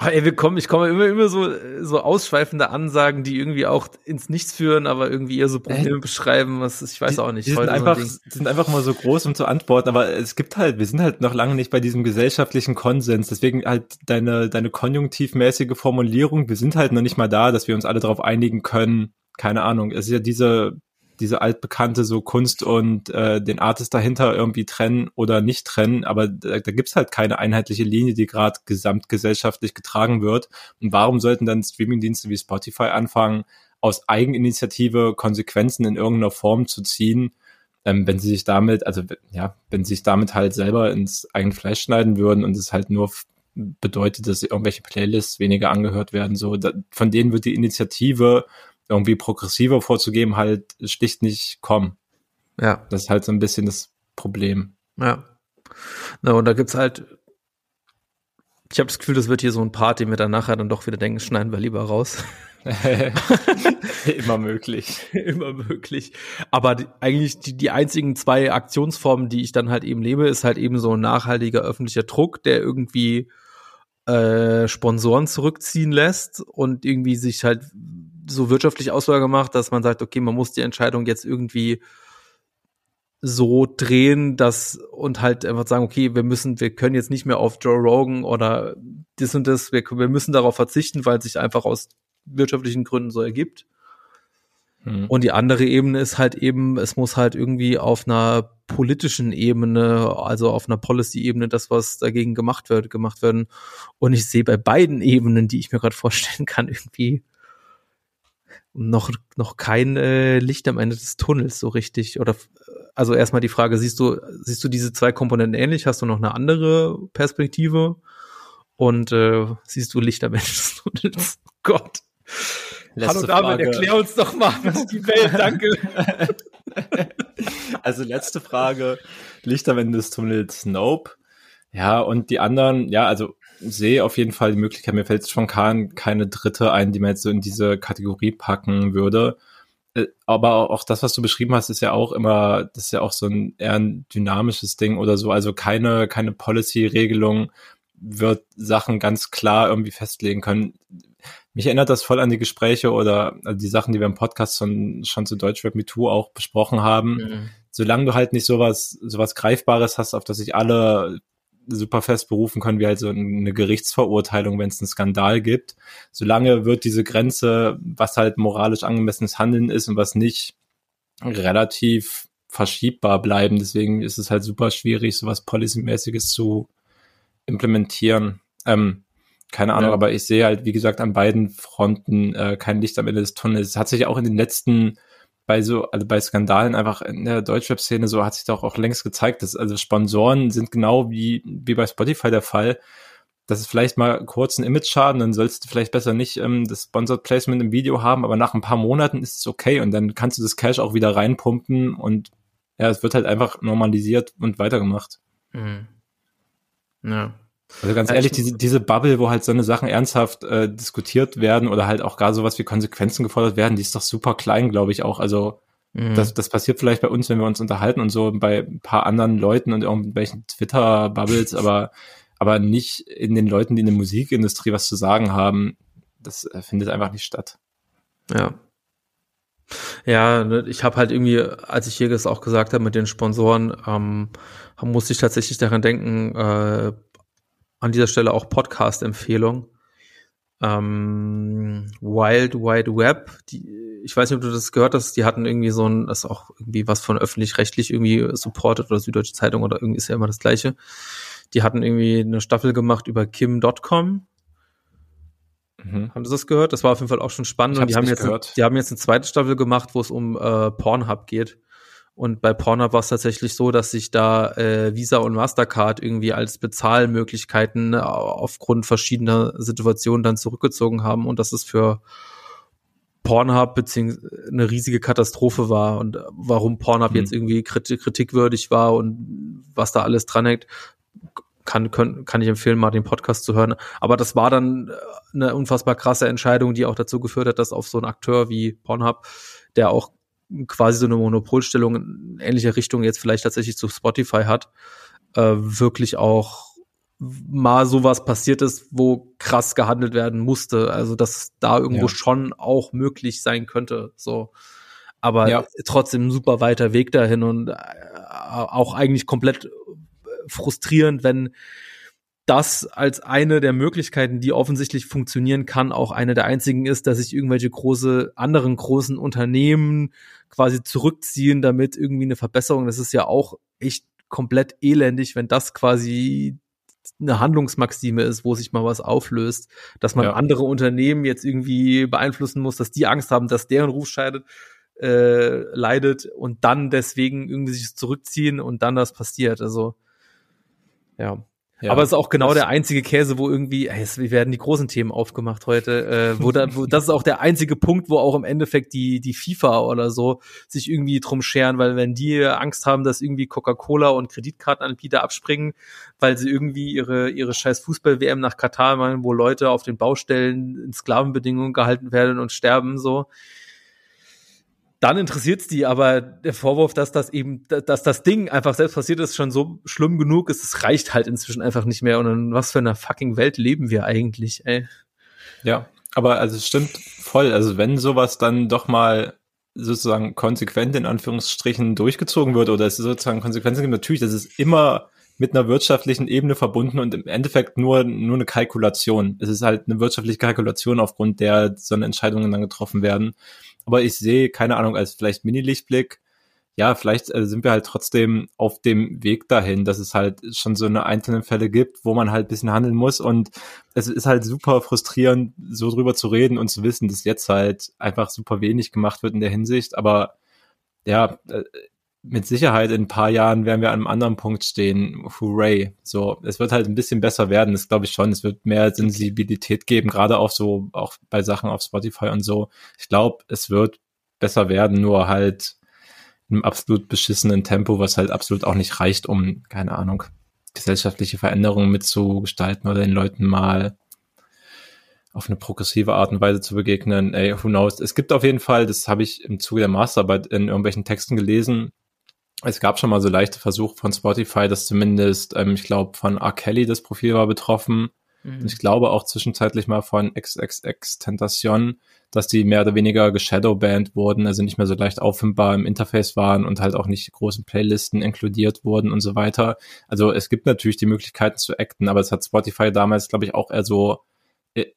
Speaker 2: Oh, ey, wir kommen, ich komme immer, immer so, so ausschweifende Ansagen, die irgendwie auch ins Nichts führen, aber irgendwie eher so Probleme äh, beschreiben, was ich weiß
Speaker 3: die,
Speaker 2: auch nicht.
Speaker 3: Die sind einfach, so sind einfach mal so groß, um zu antworten, aber es gibt halt, wir sind halt noch lange nicht bei diesem gesellschaftlichen Konsens, deswegen halt deine, deine konjunktivmäßige Formulierung, wir sind halt noch nicht mal da, dass wir uns alle darauf einigen können, keine Ahnung, es ist ja diese diese altbekannte so Kunst und äh, den Artist dahinter irgendwie trennen oder nicht trennen, aber da, da gibt's halt keine einheitliche Linie, die gerade gesamtgesellschaftlich getragen wird. Und warum sollten dann Streamingdienste wie Spotify anfangen, aus Eigeninitiative Konsequenzen in irgendeiner Form zu ziehen, ähm, wenn sie sich damit, also ja, wenn sie sich damit halt selber ins eigene Fleisch schneiden würden und es halt nur bedeutet, dass irgendwelche Playlists weniger angehört werden, so da, von denen wird die Initiative irgendwie progressiver vorzugeben, halt schlicht nicht kommen. Ja. Das ist halt so ein bisschen das Problem.
Speaker 2: Ja. Na, und da gibt's halt, ich habe das Gefühl, das wird hier so ein Part, den wir dann nachher dann doch wieder denken, schneiden wir lieber raus.
Speaker 3: Immer möglich.
Speaker 2: Immer möglich. Aber die, eigentlich die, die einzigen zwei Aktionsformen, die ich dann halt eben lebe, ist halt eben so ein nachhaltiger öffentlicher Druck, der irgendwie äh, Sponsoren zurückziehen lässt und irgendwie sich halt so wirtschaftlich Auswahl macht, dass man sagt, okay, man muss die Entscheidung jetzt irgendwie so drehen, dass und halt einfach sagen, okay, wir müssen, wir können jetzt nicht mehr auf Joe Rogan oder das und das, wir, wir müssen darauf verzichten, weil es sich einfach aus wirtschaftlichen Gründen so ergibt. Hm. Und die andere Ebene ist halt eben, es muss halt irgendwie auf einer politischen Ebene, also auf einer Policy-Ebene, das, was dagegen gemacht wird, gemacht werden. Und ich sehe bei beiden Ebenen, die ich mir gerade vorstellen kann, irgendwie noch, noch kein äh, Licht am Ende des Tunnels so richtig. Oder also erstmal die Frage, siehst du, siehst du diese zwei Komponenten ähnlich? Hast du noch eine andere Perspektive? Und äh, siehst du Licht am Ende des Tunnels? Gott. Letzte Hallo David, Frage. erklär uns doch mal die Welt, danke.
Speaker 3: also letzte Frage, Licht am Ende des Tunnels, nope. Ja, und die anderen, ja, also sehe auf jeden Fall die Möglichkeit, mir fällt spontan keine dritte ein, die man jetzt so in diese Kategorie packen würde. Äh, aber auch das, was du beschrieben hast, ist ja auch immer, das ist ja auch so ein eher ein dynamisches Ding oder so. Also keine, keine Policy-Regelung wird Sachen ganz klar irgendwie festlegen können. Mich erinnert das voll an die Gespräche oder die Sachen, die wir im Podcast schon, schon zu Deutschrap MeToo auch besprochen haben. Mhm. Solange du halt nicht sowas, sowas Greifbares hast, auf das sich alle super fest berufen können, wie halt so eine Gerichtsverurteilung, wenn es einen Skandal gibt. Solange wird diese Grenze, was halt moralisch angemessenes Handeln ist und was nicht, relativ verschiebbar bleiben. Deswegen ist es halt super schwierig, sowas Policymäßiges zu implementieren. Ähm, keine Ahnung, ja. aber ich sehe halt, wie gesagt, an beiden Fronten äh, kein Licht am Ende des Tunnels. Es hat sich auch in den letzten bei so, also bei Skandalen einfach in der Deutschrap-Szene so hat sich doch auch längst gezeigt, dass also Sponsoren sind genau wie, wie bei Spotify der Fall. Das ist vielleicht mal kurz ein Image-Schaden, dann sollst du vielleicht besser nicht ähm, das Sponsored Placement im Video haben, aber nach ein paar Monaten ist es okay und dann kannst du das Cash auch wieder reinpumpen und ja, es wird halt einfach normalisiert und weitergemacht. Mhm. Ja. Also ganz ehrlich, diese, diese Bubble, wo halt so eine Sachen ernsthaft äh, diskutiert werden oder halt auch gar sowas wie Konsequenzen gefordert werden, die ist doch super klein, glaube ich auch. Also mhm. das, das passiert vielleicht bei uns, wenn wir uns unterhalten und so bei ein paar anderen Leuten und irgendwelchen Twitter-Bubbles, aber, aber nicht in den Leuten, die in der Musikindustrie was zu sagen haben. Das äh, findet einfach nicht statt.
Speaker 2: Ja. Ja, ne, ich habe halt irgendwie, als ich hier das auch gesagt habe mit den Sponsoren, ähm, musste ich tatsächlich daran denken, äh, an dieser Stelle auch Podcast-Empfehlung. Ähm, Wild Wide Web, die, ich weiß nicht, ob du das gehört hast, die hatten irgendwie so ein, das ist auch irgendwie was von öffentlich-rechtlich irgendwie supported oder Süddeutsche Zeitung oder irgendwie ist ja immer das Gleiche. Die hatten irgendwie eine Staffel gemacht über Kim.com Mhm. Haben Sie das gehört? Das war auf jeden Fall auch schon spannend. Und die haben, jetzt, gehört. die haben jetzt eine zweite Staffel gemacht, wo es um äh, Pornhub geht. Und bei Pornhub war es tatsächlich so, dass sich da äh, Visa und Mastercard irgendwie als Bezahlmöglichkeiten äh, aufgrund verschiedener Situationen dann zurückgezogen haben und dass es für Pornhub beziehungsweise eine riesige Katastrophe war und warum Pornhub mhm. jetzt irgendwie kritikwürdig war und was da alles dran hängt, kann, können, kann ich empfehlen, mal den Podcast zu hören. Aber das war dann äh, eine unfassbar krasse Entscheidung, die auch dazu geführt hat, dass auf so einen Akteur wie Pornhub, der auch quasi so eine Monopolstellung in ähnlicher Richtung jetzt vielleicht tatsächlich zu Spotify hat, äh, wirklich auch mal sowas passiert ist, wo krass gehandelt werden musste. Also dass da irgendwo ja. schon auch möglich sein könnte. So. Aber ja. trotzdem ein super weiter Weg dahin und äh, auch eigentlich komplett frustrierend, wenn das als eine der Möglichkeiten, die offensichtlich funktionieren kann, auch eine der einzigen ist, dass sich irgendwelche große, anderen großen Unternehmen quasi zurückziehen, damit irgendwie eine Verbesserung, das ist ja auch echt komplett elendig, wenn das quasi eine Handlungsmaxime ist, wo sich mal was auflöst, dass man ja. andere Unternehmen jetzt irgendwie beeinflussen muss, dass die Angst haben, dass deren Ruf scheidet, äh, leidet und dann deswegen irgendwie sich zurückziehen und dann das passiert. Also ja. Ja, aber es ist auch genau der einzige Käse, wo irgendwie, ey, es werden die großen Themen aufgemacht heute, äh, wo da, wo, das ist auch der einzige Punkt, wo auch im Endeffekt die, die FIFA oder so sich irgendwie drum scheren, weil wenn die Angst haben, dass irgendwie Coca-Cola und Kreditkartenanbieter abspringen, weil sie irgendwie ihre, ihre scheiß Fußball-WM nach Katar machen, wo Leute auf den Baustellen in Sklavenbedingungen gehalten werden und sterben, so, dann interessiert's die, aber der Vorwurf, dass das eben, dass das Ding einfach selbst passiert ist, schon so schlimm genug ist, es reicht halt inzwischen einfach nicht mehr. Und in was für einer fucking Welt leben wir eigentlich, ey?
Speaker 3: Ja, aber also es stimmt voll. Also wenn sowas dann doch mal sozusagen konsequent in Anführungsstrichen durchgezogen wird oder es sozusagen Konsequenzen gibt, natürlich, das ist immer mit einer wirtschaftlichen Ebene verbunden und im Endeffekt nur, nur eine Kalkulation. Es ist halt eine wirtschaftliche Kalkulation, aufgrund der so Entscheidungen dann getroffen werden. Aber ich sehe, keine Ahnung, als vielleicht Mini-Lichtblick, ja, vielleicht äh, sind wir halt trotzdem auf dem Weg dahin, dass es halt schon so eine einzelnen Fälle gibt, wo man halt bisschen handeln muss. Und es ist halt super frustrierend, so drüber zu reden und zu wissen, dass jetzt halt einfach super wenig gemacht wird in der Hinsicht, aber ja, äh, mit Sicherheit in ein paar Jahren werden wir an einem anderen Punkt stehen. Hooray. So, es wird halt ein bisschen besser werden, das glaube ich schon. Es wird mehr Sensibilität geben, gerade auch so, auch bei Sachen auf Spotify und so. Ich glaube, es wird besser werden, nur halt im absolut beschissenen Tempo, was halt absolut auch nicht reicht, um, keine Ahnung, gesellschaftliche Veränderungen mitzugestalten oder den Leuten mal auf eine progressive Art und Weise zu begegnen. Ey, who knows? Es gibt auf jeden Fall, das habe ich im Zuge der Masterarbeit in irgendwelchen Texten gelesen, es gab schon mal so leichte Versuche von Spotify, dass zumindest, ähm, ich glaube, von R. Kelly das Profil war betroffen. Mhm. Und ich glaube auch zwischenzeitlich mal von XXX Tentation, dass die mehr oder weniger geshadowbanned wurden, also nicht mehr so leicht auffindbar im Interface waren und halt auch nicht großen Playlisten inkludiert wurden und so weiter. Also es gibt natürlich die Möglichkeiten zu acten, aber es hat Spotify damals, glaube ich, auch eher so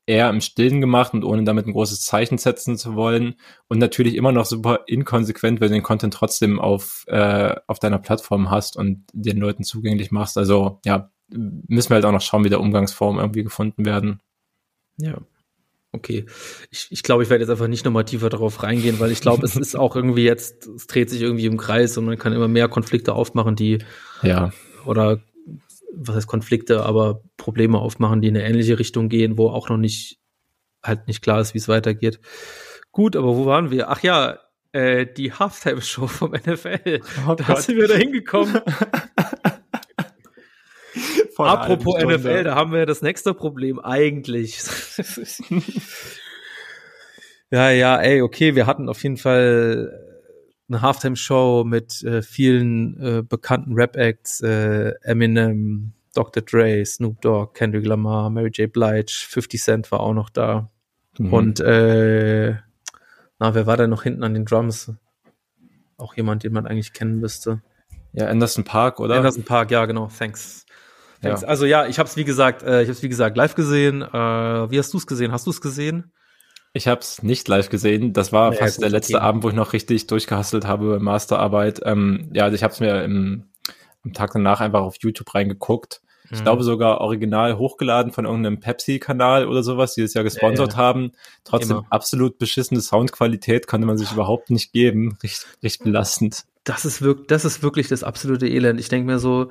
Speaker 3: eher im Stillen gemacht und ohne damit ein großes Zeichen setzen zu wollen und natürlich immer noch super inkonsequent, wenn du den Content trotzdem auf, äh, auf deiner Plattform hast und den Leuten zugänglich machst. Also ja, müssen wir halt auch noch schauen, wie der Umgangsform irgendwie gefunden werden.
Speaker 2: Ja. Okay. Ich, ich glaube, ich werde jetzt einfach nicht nochmal tiefer darauf reingehen, weil ich glaube, es ist auch irgendwie jetzt, es dreht sich irgendwie im Kreis und man kann immer mehr Konflikte aufmachen, die
Speaker 3: ja
Speaker 2: oder was heißt Konflikte, aber Probleme aufmachen, die in eine ähnliche Richtung gehen, wo auch noch nicht halt nicht klar ist, wie es weitergeht. Gut, aber wo waren wir? Ach ja, äh, die Halftime-Show vom NFL. Oh da Gott. sind wir da hingekommen. Apropos NFL, da haben wir das nächste Problem eigentlich. ja, ja, ey, okay, wir hatten auf jeden Fall eine Halftime-Show mit äh, vielen äh, bekannten Rap-Acts, äh, Eminem, Dr. Dre, Snoop Dogg, Kendrick Lamar, Mary J. Blige, 50 Cent war auch noch da. Mhm. Und äh, Na, wer war denn noch hinten an den Drums? Auch jemand, den man eigentlich kennen müsste.
Speaker 3: Ja, Anderson Park, oder?
Speaker 2: Anderson Park, ja, genau. Thanks. Thanks. Ja. Also ja, ich habe es wie gesagt, äh, ich habe es wie gesagt live gesehen. Äh, wie hast du es gesehen? Hast du es gesehen?
Speaker 3: Ich habe es nicht live gesehen. Das war naja, fast der letzte okay. Abend, wo ich noch richtig durchgehustelt habe bei Masterarbeit. Ähm, ja, also ich habe es mir im, am Tag danach einfach auf YouTube reingeguckt. Ich mhm. glaube sogar original hochgeladen von irgendeinem Pepsi-Kanal oder sowas, die es ja gesponsert ja, ja. haben. Trotzdem Immer. absolut beschissene Soundqualität konnte man sich überhaupt nicht geben. Richtig, richtig belastend.
Speaker 2: Das ist wirklich, das ist wirklich das absolute Elend. Ich denke mir so,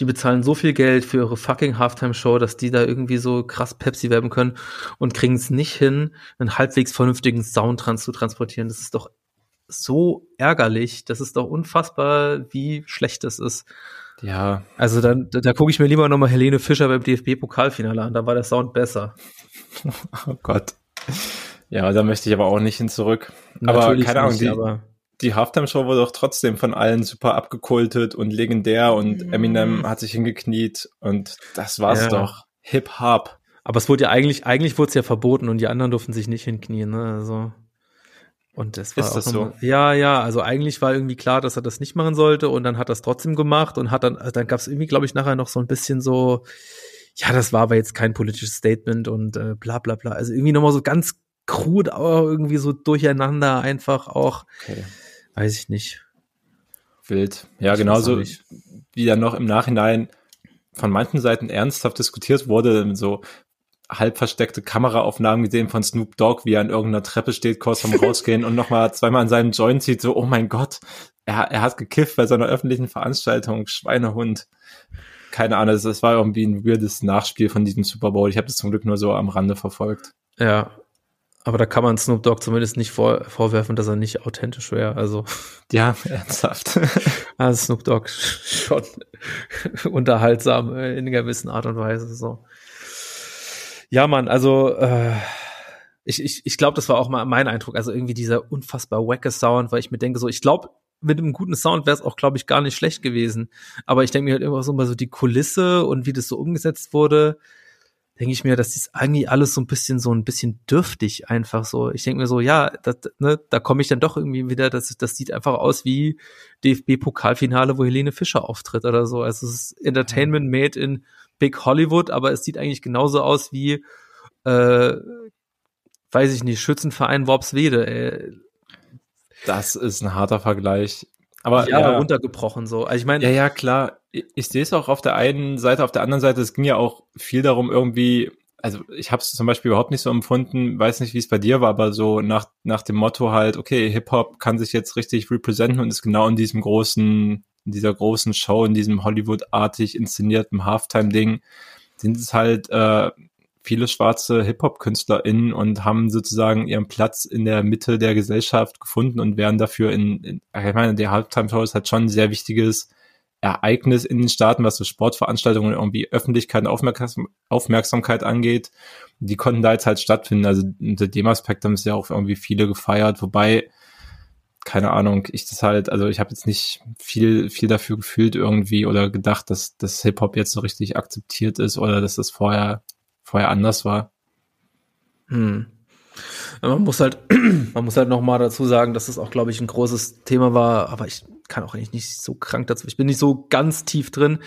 Speaker 2: die bezahlen so viel Geld für ihre fucking Halftime-Show, dass die da irgendwie so krass Pepsi werben können und kriegen es nicht hin, einen halbwegs vernünftigen Sound trans zu transportieren. Das ist doch so ärgerlich. Das ist doch unfassbar, wie schlecht das ist.
Speaker 3: Ja.
Speaker 2: Also dann, da, da gucke ich mir lieber nochmal Helene Fischer beim DFB-Pokalfinale an. Da war der Sound besser.
Speaker 3: oh Gott. Ja, da möchte ich aber auch nicht hin zurück. Natürlich aber keine Ahnung, die, aber die Halftime-Show wurde doch trotzdem von allen super abgekultet und legendär und mhm. Eminem hat sich hingekniet und das war's ja. doch. Hip-Hop.
Speaker 2: Aber es wurde ja eigentlich, eigentlich wurde es ja verboten und die anderen durften sich nicht hinknien, ne? Also. Und das war
Speaker 3: Ist das so?
Speaker 2: Ja, ja, also eigentlich war irgendwie klar, dass er das nicht machen sollte und dann hat er es trotzdem gemacht und hat dann, also dann gab es irgendwie, glaube ich, nachher noch so ein bisschen so, ja, das war aber jetzt kein politisches Statement und äh, bla bla bla. Also irgendwie nochmal so ganz krud, aber irgendwie so durcheinander einfach auch. Okay. Weiß ich nicht.
Speaker 3: Wild. Ja, ich genauso wie dann noch im Nachhinein von manchen Seiten ernsthaft diskutiert wurde, so halb versteckte Kameraaufnahmen gesehen von Snoop Dogg, wie er an irgendeiner Treppe steht, kurz vorm Rausgehen und nochmal zweimal an seinem Joint zieht, so, oh mein Gott, er, er hat gekifft bei seiner öffentlichen Veranstaltung, Schweinehund. Keine Ahnung, das war irgendwie ein weirdes Nachspiel von diesem Super Bowl. Ich habe das zum Glück nur so am Rande verfolgt.
Speaker 2: Ja, aber da kann man Snoop Dogg zumindest nicht vor, vorwerfen, dass er nicht authentisch wäre. Also
Speaker 3: ja, ernsthaft.
Speaker 2: also Snoop Dogg schon unterhaltsam in einer gewissen Art und Weise. So. Ja, Mann, also äh, ich, ich, ich glaube, das war auch mal mein Eindruck. Also irgendwie dieser unfassbar wacke Sound, weil ich mir denke, so, ich glaube, mit einem guten Sound wäre es auch, glaube ich, gar nicht schlecht gewesen. Aber ich denke mir halt immer so mal so die Kulisse und wie das so umgesetzt wurde denke ich mir, das ist eigentlich alles so ein bisschen so ein bisschen dürftig einfach so. Ich denke mir so, ja, das, ne, da komme ich dann doch irgendwie wieder, das, das sieht einfach aus wie DFB-Pokalfinale, wo Helene Fischer auftritt oder so. Also es ist Entertainment made in Big Hollywood, aber es sieht eigentlich genauso aus wie, äh, weiß ich nicht, Schützenverein Worpswede. Ey.
Speaker 3: Das ist ein harter Vergleich. Aber
Speaker 2: ja, ja, runtergebrochen so. Also ich meine,
Speaker 3: ja, ja, klar. Ich, ich sehe es auch auf der einen Seite, auf der anderen Seite, es ging ja auch viel darum, irgendwie, also ich habe es zum Beispiel überhaupt nicht so empfunden, weiß nicht, wie es bei dir war, aber so nach, nach dem Motto halt, okay, Hip-Hop kann sich jetzt richtig representen und ist genau in diesem großen, in dieser großen Show, in diesem Hollywood-artig inszenierten Halftime-Ding, sind es halt äh, viele schwarze Hip-Hop-KünstlerInnen und haben sozusagen ihren Platz in der Mitte der Gesellschaft gefunden und werden dafür in, in ich meine, der Halftime-Show ist halt schon ein sehr wichtiges Ereignis in den Staaten, was so Sportveranstaltungen irgendwie Öffentlichkeit und Aufmerksam Aufmerksamkeit angeht. Die konnten da jetzt halt stattfinden. Also unter dem Aspekt haben es ja auch irgendwie viele gefeiert, wobei keine Ahnung, ich das halt, also ich habe jetzt nicht viel, viel dafür gefühlt irgendwie oder gedacht, dass das Hip-Hop jetzt so richtig akzeptiert ist oder dass das vorher vorher anders war.
Speaker 2: Hm. Man muss halt, man muss halt noch mal dazu sagen, dass es auch, glaube ich, ein großes Thema war. Aber ich kann auch eigentlich nicht so krank dazu. Ich bin nicht so ganz tief drin.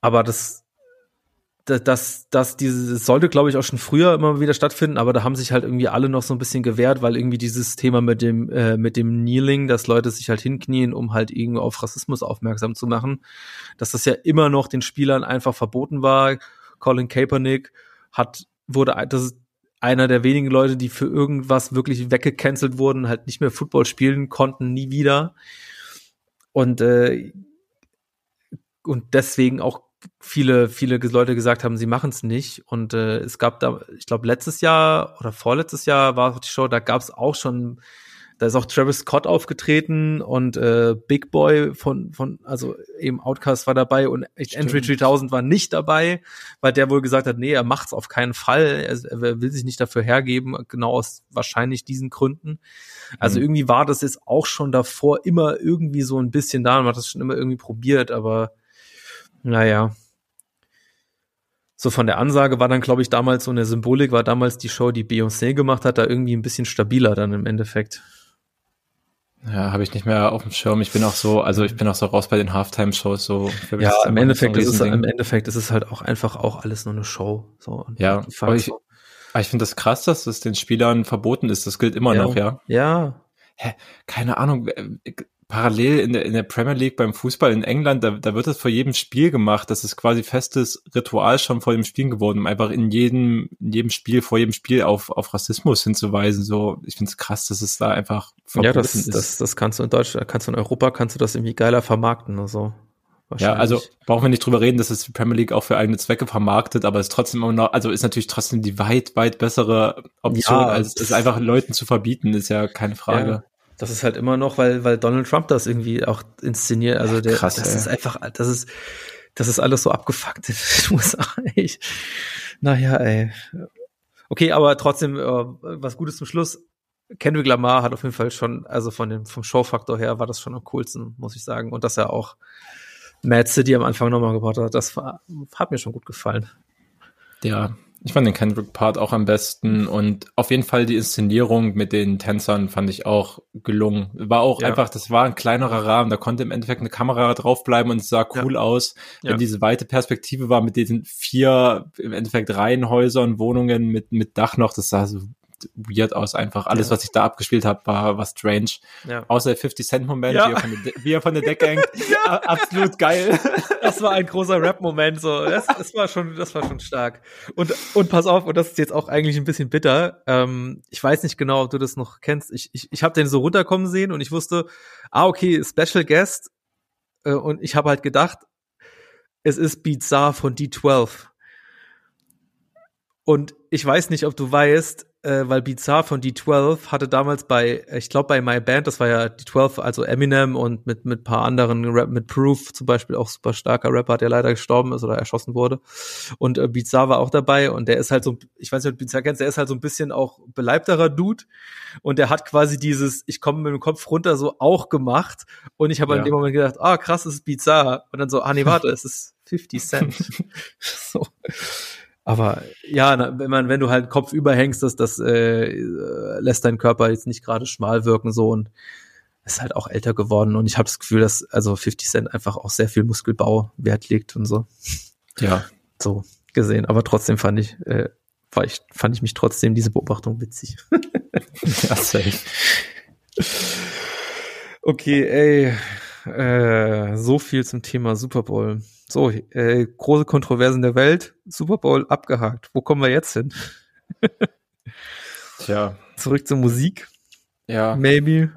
Speaker 2: Aber das, das, das, das diese sollte, glaube ich, auch schon früher immer wieder stattfinden. Aber da haben sich halt irgendwie alle noch so ein bisschen gewehrt, weil irgendwie dieses Thema mit dem, äh, mit dem Kneeling, dass Leute sich halt hinknien, um halt irgendwie auf Rassismus aufmerksam zu machen, dass das ja immer noch den Spielern einfach verboten war Colin Kaepernick hat, wurde, das ist einer der wenigen Leute, die für irgendwas wirklich weggecancelt wurden, halt nicht mehr Football spielen konnten, nie wieder. Und, äh, und deswegen auch viele, viele Leute gesagt haben, sie machen es nicht. Und äh, es gab da, ich glaube, letztes Jahr oder vorletztes Jahr war die Show, da gab es auch schon da ist auch Travis Scott aufgetreten und äh, Big Boy von, von, also eben Outcast war dabei und Entry 3000 war nicht dabei, weil der wohl gesagt hat, nee, er macht's auf keinen Fall, er, er will sich nicht dafür hergeben, genau aus wahrscheinlich diesen Gründen. Also mhm. irgendwie war das jetzt auch schon davor immer irgendwie so ein bisschen da, man hat das schon immer irgendwie probiert, aber naja. so von der Ansage war dann, glaube ich, damals so eine Symbolik, war damals die Show, die Beyoncé gemacht hat, da irgendwie ein bisschen stabiler dann im Endeffekt.
Speaker 3: Ja, habe ich nicht mehr auf dem Schirm. Ich bin auch so, also ich bin auch so raus bei den Halftime-Shows. So,
Speaker 2: ja, im Endeffekt, ist es, im Endeffekt ist es halt auch einfach auch alles nur eine Show. So,
Speaker 3: ja, aber ich, aber ich finde das krass, dass das den Spielern verboten ist. Das gilt immer
Speaker 2: ja.
Speaker 3: noch, ja.
Speaker 2: Ja.
Speaker 3: Hä, keine Ahnung. Parallel in der, in der Premier League beim Fußball in England, da, da wird das vor jedem Spiel gemacht. Das ist quasi festes Ritual schon vor dem Spielen geworden, um einfach in jedem, in jedem Spiel, vor jedem Spiel auf, auf Rassismus hinzuweisen. So, ich finde es krass, dass es da einfach
Speaker 2: ja, das, ist. Das, das kannst du in Deutschland, kannst du in Europa, kannst du das irgendwie geiler vermarkten oder so.
Speaker 3: Ja, also brauchen wir nicht drüber reden, dass es die Premier League auch für eigene Zwecke vermarktet, aber es ist trotzdem immer noch, also ist natürlich trotzdem die weit, weit bessere Option, ja, als es einfach Leuten zu verbieten, ist ja keine Frage. Ja,
Speaker 2: das ist halt immer noch, weil, weil Donald Trump das irgendwie auch inszeniert. Also der, Krass, das ey. ist einfach, das ist, das ist alles so abgefuckt in den USA. Ich, naja, ey. Okay, aber trotzdem, äh, was Gutes zum Schluss. Kendrick Lamar hat auf jeden Fall schon, also von dem, vom Showfaktor her war das schon am coolsten, muss ich sagen. Und dass er auch Mad City am Anfang nochmal gebaut hat. Das war, hat mir schon gut gefallen.
Speaker 3: Ja, ich fand den Kendrick-Part auch am besten und auf jeden Fall die Inszenierung mit den Tänzern fand ich auch gelungen. War auch ja. einfach, das war ein kleinerer Rahmen, da konnte im Endeffekt eine Kamera draufbleiben und es sah cool ja. aus. Wenn ja. diese weite Perspektive war mit diesen vier, im Endeffekt Reihenhäusern, Wohnungen mit, mit Dach noch, das sah so weird aus einfach. Alles, ja. was ich da abgespielt habe, war, war strange. Ja. Außer der 50 Cent Moment, ja. wie, er von der, wie er von der Decke hängt. Absolut geil.
Speaker 2: Das war ein großer Rap-Moment, so. Das, das war schon, das war schon stark. Und, und pass auf, und das ist jetzt auch eigentlich ein bisschen bitter. Ähm, ich weiß nicht genau, ob du das noch kennst. Ich, ich, ich habe den so runterkommen sehen und ich wusste, ah, okay, Special Guest. Äh, und ich habe halt gedacht, es ist Bizarre von D12. Und ich weiß nicht, ob du weißt, äh, weil Bizarre von D12 hatte damals bei, ich glaube bei My Band, das war ja D12, also Eminem und mit mit paar anderen Rap, mit Proof zum Beispiel auch super starker Rapper, der leider gestorben ist oder erschossen wurde. Und äh, Bizarre war auch dabei und der ist halt so, ich weiß nicht, ob du Bizarre kennst, der ist halt so ein bisschen auch beleibterer Dude und der hat quasi dieses, ich komme mit dem Kopf runter so auch gemacht und ich habe ja. in dem Moment gedacht, ah krass, das ist Bizarre und dann so, ah nee, warte, es ist 50 Cent. so. Aber ja, wenn man, wenn du halt Kopf überhängst, das, das äh, lässt deinen Körper jetzt nicht gerade schmal wirken so und ist halt auch älter geworden und ich habe das Gefühl, dass also 50 Cent einfach auch sehr viel Muskelbau Wert legt und so.
Speaker 3: Ja.
Speaker 2: So gesehen. Aber trotzdem fand ich, äh, war ich, fand ich mich trotzdem diese Beobachtung witzig. ja, safe. Okay, ey, äh, so viel zum Thema Super Bowl. So, äh, große Kontroversen der Welt, Super Bowl abgehakt. Wo kommen wir jetzt hin?
Speaker 3: Tja.
Speaker 2: Zurück zur Musik.
Speaker 3: Ja.
Speaker 2: Maybe.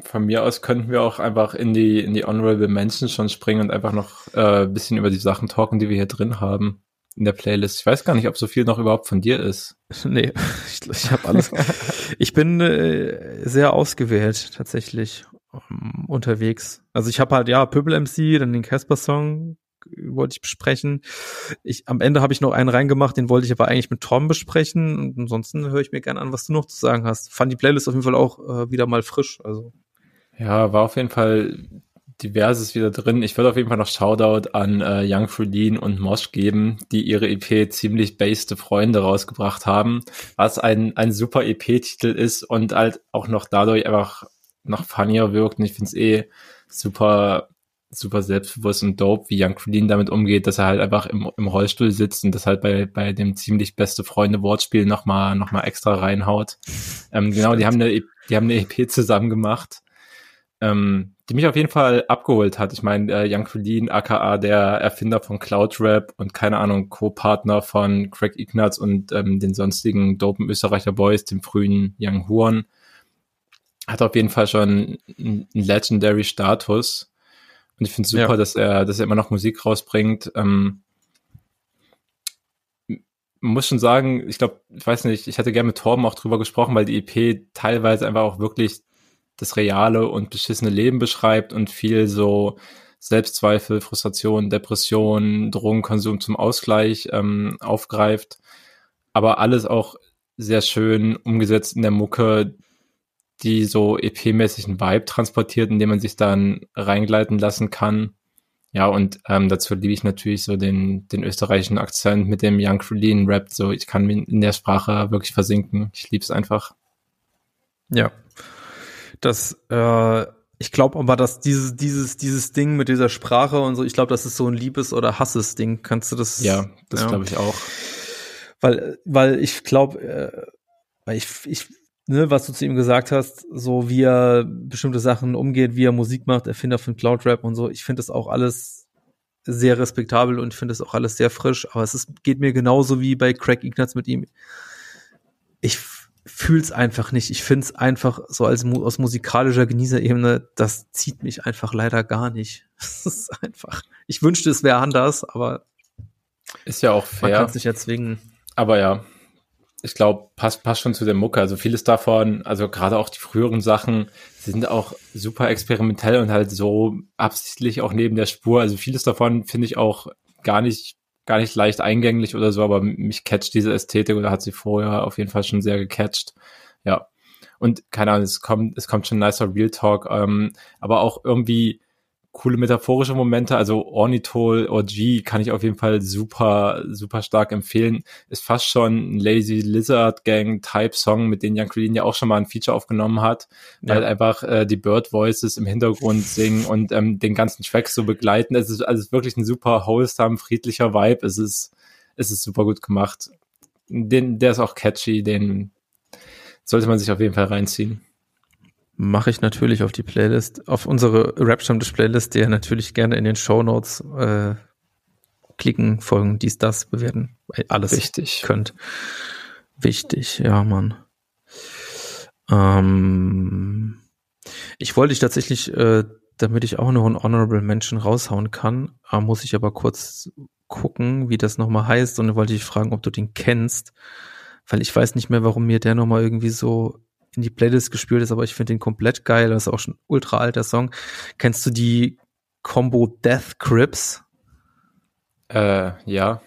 Speaker 3: Von mir aus könnten wir auch einfach in die, in die Honorable Mentions schon springen und einfach noch äh, bisschen über die Sachen talken, die wir hier drin haben in der Playlist. Ich weiß gar nicht, ob so viel noch überhaupt von dir ist.
Speaker 2: Nee, ich, ich habe alles. ich bin äh, sehr ausgewählt tatsächlich um, ähm, unterwegs. Also ich habe halt ja Pöbel MC, dann den Casper Song, wollte ich besprechen. Ich, am Ende habe ich noch einen reingemacht, den wollte ich aber eigentlich mit Tom besprechen. Und ansonsten höre ich mir gerne an, was du noch zu sagen hast. Fand die Playlist auf jeden Fall auch äh, wieder mal frisch. Also.
Speaker 3: Ja, war auf jeden Fall diverses wieder drin. Ich würde auf jeden Fall noch Shoutout an äh, Young Frulin und Mosh geben, die ihre EP ziemlich based Freunde rausgebracht haben, was ein, ein super EP-Titel ist und halt auch noch dadurch einfach noch funnier wirkt. Und ich finde es eh super super selbstbewusst und dope, wie Young Creedin damit umgeht, dass er halt einfach im, im Rollstuhl sitzt und das halt bei, bei dem ziemlich beste Freunde Wortspiel nochmal noch mal extra reinhaut. Ähm, genau, die haben eine, e, die haben eine EP zusammen gemacht, ähm, die mich auf jeden Fall abgeholt hat. Ich meine, äh, Young Creedin, aka der Erfinder von Cloud Rap und keine Ahnung, Co-Partner von Craig Ignatz und ähm, den sonstigen dopen Österreicher Boys, dem frühen Young Huan, hat auf jeden Fall schon einen Legendary Status und ich finde super, ja. dass er, dass er immer noch Musik rausbringt. Ähm, muss schon sagen, ich glaube, ich weiß nicht, ich hatte gerne mit Torben auch drüber gesprochen, weil die EP teilweise einfach auch wirklich das reale und beschissene Leben beschreibt und viel so Selbstzweifel, Frustration, Depression, Drogenkonsum zum Ausgleich ähm, aufgreift. Aber alles auch sehr schön umgesetzt in der Mucke, die so EP-mäßigen Vibe transportiert, indem man sich dann reingleiten lassen kann. Ja, und ähm, dazu liebe ich natürlich so den, den österreichischen Akzent mit dem Young Lean Rap. So, ich kann in der Sprache wirklich versinken. Ich liebe es einfach.
Speaker 2: Ja. Das, äh, ich glaube aber, dass dieses, dieses, dieses Ding mit dieser Sprache und so, ich glaube, das ist so ein Liebes- oder Hasses-Ding. Kannst du das?
Speaker 3: Ja, das ja. glaube ich auch.
Speaker 2: Weil, weil ich glaube, äh, weil ich, ich, ne, was du zu ihm gesagt hast, so wie er bestimmte Sachen umgeht, wie er Musik macht, Erfinder von Cloud Rap und so, ich finde das auch alles sehr respektabel und ich finde das auch alles sehr frisch, aber es ist, geht mir genauso wie bei Craig Ignatz mit ihm. Ich fühl's einfach nicht. Ich find's einfach so als aus musikalischer Genießerebene, das zieht mich einfach leider gar nicht. Das ist einfach. Ich wünschte, es wäre anders, aber
Speaker 3: ist ja auch fair.
Speaker 2: Man kann sich ja zwingen.
Speaker 3: Aber ja, ich glaube, passt, passt schon zu der Mucke. Also vieles davon, also gerade auch die früheren Sachen, sind auch super experimentell und halt so absichtlich auch neben der Spur. Also vieles davon finde ich auch gar nicht gar nicht leicht eingänglich oder so, aber mich catcht diese Ästhetik oder hat sie vorher auf jeden Fall schon sehr gecatcht. Ja. Und keine Ahnung, es kommt, es kommt schon nicer Real Talk, ähm, aber auch irgendwie coole metaphorische Momente. Also Ornithol OG kann ich auf jeden Fall super, super stark empfehlen. Ist fast schon ein Lazy Lizard Gang Type Song, mit dem Jan Crelin ja auch schon mal ein Feature aufgenommen hat, ja. weil einfach äh, die Bird Voices im Hintergrund singen und ähm, den ganzen Track so begleiten. Es ist also wirklich ein super wholesome, friedlicher Vibe. Es ist, es ist super gut gemacht. Den, der ist auch catchy, den sollte man sich auf jeden Fall reinziehen
Speaker 2: mache ich natürlich auf die Playlist, auf unsere Rap-Stammtisch-Playlist, die ihr natürlich gerne in den Show Notes äh, klicken, folgen, dies, das, bewerten, alles
Speaker 3: Wichtig.
Speaker 2: könnt. Wichtig, ja, Mann. Ähm, ich wollte dich tatsächlich, äh, damit ich auch noch einen Honorable Mention raushauen kann, äh, muss ich aber kurz gucken, wie das nochmal heißt und dann wollte ich fragen, ob du den kennst, weil ich weiß nicht mehr, warum mir der nochmal irgendwie so in die Playlist gespielt ist, aber ich finde den komplett geil. Das ist auch schon ein ultra alter Song. Kennst du die Combo Death Crips?
Speaker 3: Äh, ja.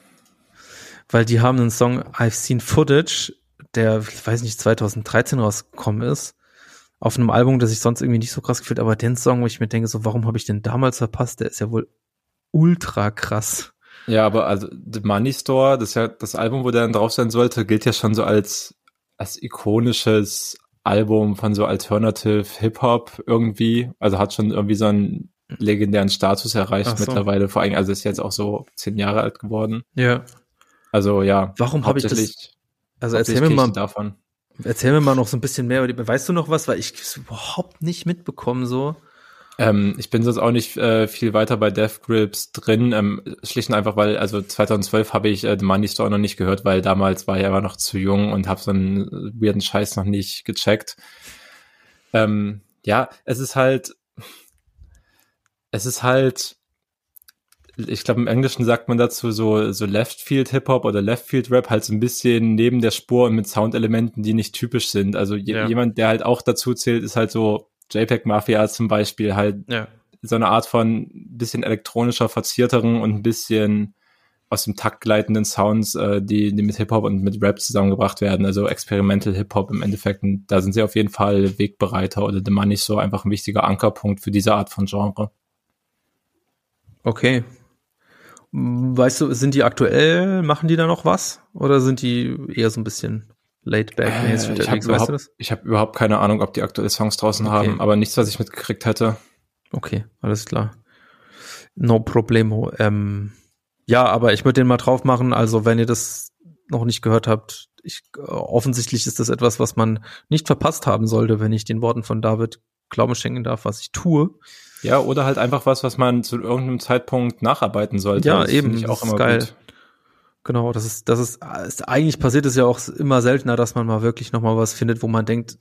Speaker 2: Weil die haben einen Song I've Seen Footage, der, ich weiß nicht, 2013 rausgekommen ist. Auf einem Album, das ich sonst irgendwie nicht so krass gefühlt, aber den Song, wo ich mir denke, so, warum habe ich den damals verpasst? Der ist ja wohl ultra krass.
Speaker 3: Ja, aber also The Money Store, das ist ja das Album, wo der dann drauf sein sollte, gilt ja schon so als als ikonisches Album von so Alternative Hip-Hop irgendwie. Also hat schon irgendwie so einen legendären Status erreicht so. mittlerweile. Vor allem, also ist jetzt auch so zehn Jahre alt geworden.
Speaker 2: Ja.
Speaker 3: Also ja.
Speaker 2: Warum habe ich das? Also erzähl mir mal davon. Erzähl mir mal noch so ein bisschen mehr. Weißt du noch was? Weil ich es überhaupt nicht mitbekommen so.
Speaker 3: Ähm, ich bin sonst auch nicht äh, viel weiter bei Death Grips drin, ähm, schlicht und einfach, weil, also 2012 habe ich äh, The Money Store noch nicht gehört, weil damals war ich aber noch zu jung und habe so einen weirden Scheiß noch nicht gecheckt. Ähm, ja, es ist halt, es ist halt, ich glaube im Englischen sagt man dazu so, so Left Field Hip Hop oder Left Field Rap halt so ein bisschen neben der Spur und mit Soundelementen, die nicht typisch sind. Also ja. jemand, der halt auch dazu zählt, ist halt so JPEG Mafia zum Beispiel halt ja. so eine Art von bisschen elektronischer, verzierteren und ein bisschen aus dem Takt gleitenden Sounds, äh, die, die mit Hip-Hop und mit Rap zusammengebracht werden, also Experimental Hip-Hop im Endeffekt. Und da sind sie auf jeden Fall Wegbereiter oder The Money so einfach ein wichtiger Ankerpunkt für diese Art von Genre.
Speaker 2: Okay. Weißt du, sind die aktuell, machen die da noch was? Oder sind die eher so ein bisschen laid back
Speaker 3: äh, ich habe überhaupt, hab überhaupt keine Ahnung, ob die aktuelle Songs draußen okay. haben, aber nichts, was ich mitgekriegt hätte.
Speaker 2: Okay, alles klar. No problemo. Ähm, ja, aber ich würde den mal drauf machen. Also, wenn ihr das noch nicht gehört habt, ich, äh, offensichtlich ist das etwas, was man nicht verpasst haben sollte, wenn ich den Worten von David Glauben schenken darf, was ich tue.
Speaker 3: Ja, oder halt einfach was, was man zu irgendeinem Zeitpunkt nacharbeiten sollte.
Speaker 2: Ja, das eben. Ich auch immer geil. Gut. Genau, das ist, das ist, ist, eigentlich passiert es ja auch immer seltener, dass man mal wirklich nochmal was findet, wo man denkt,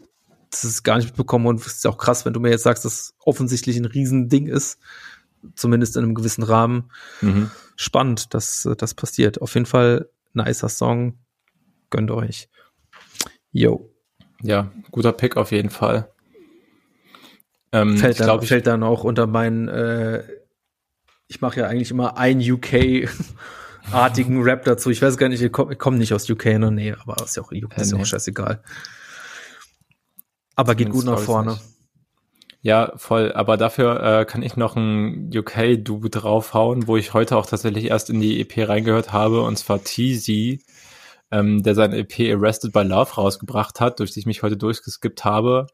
Speaker 2: das ist gar nicht mitbekommen und es ist auch krass, wenn du mir jetzt sagst, dass offensichtlich ein Riesending ist, zumindest in einem gewissen Rahmen. Mhm. Spannend, dass das passiert. Auf jeden Fall nicer Song. Gönnt euch. Yo.
Speaker 3: Ja, guter Pick auf jeden Fall.
Speaker 2: Ähm, fällt, dann, glaub, fällt dann auch unter meinen, äh, ich mache ja eigentlich immer ein UK artigen Rap dazu. Ich weiß gar nicht, ich komme komm nicht aus UK, ne? Nee, aber ist ja auch, UK, ist ja auch scheißegal. Aber geht gut nach vorne.
Speaker 3: Ja, voll. Aber dafür äh, kann ich noch ein UK-Du draufhauen, wo ich heute auch tatsächlich erst in die EP reingehört habe, und zwar Teasy, ähm, der sein EP Arrested by Love rausgebracht hat, durch die ich mich heute durchgeskippt habe.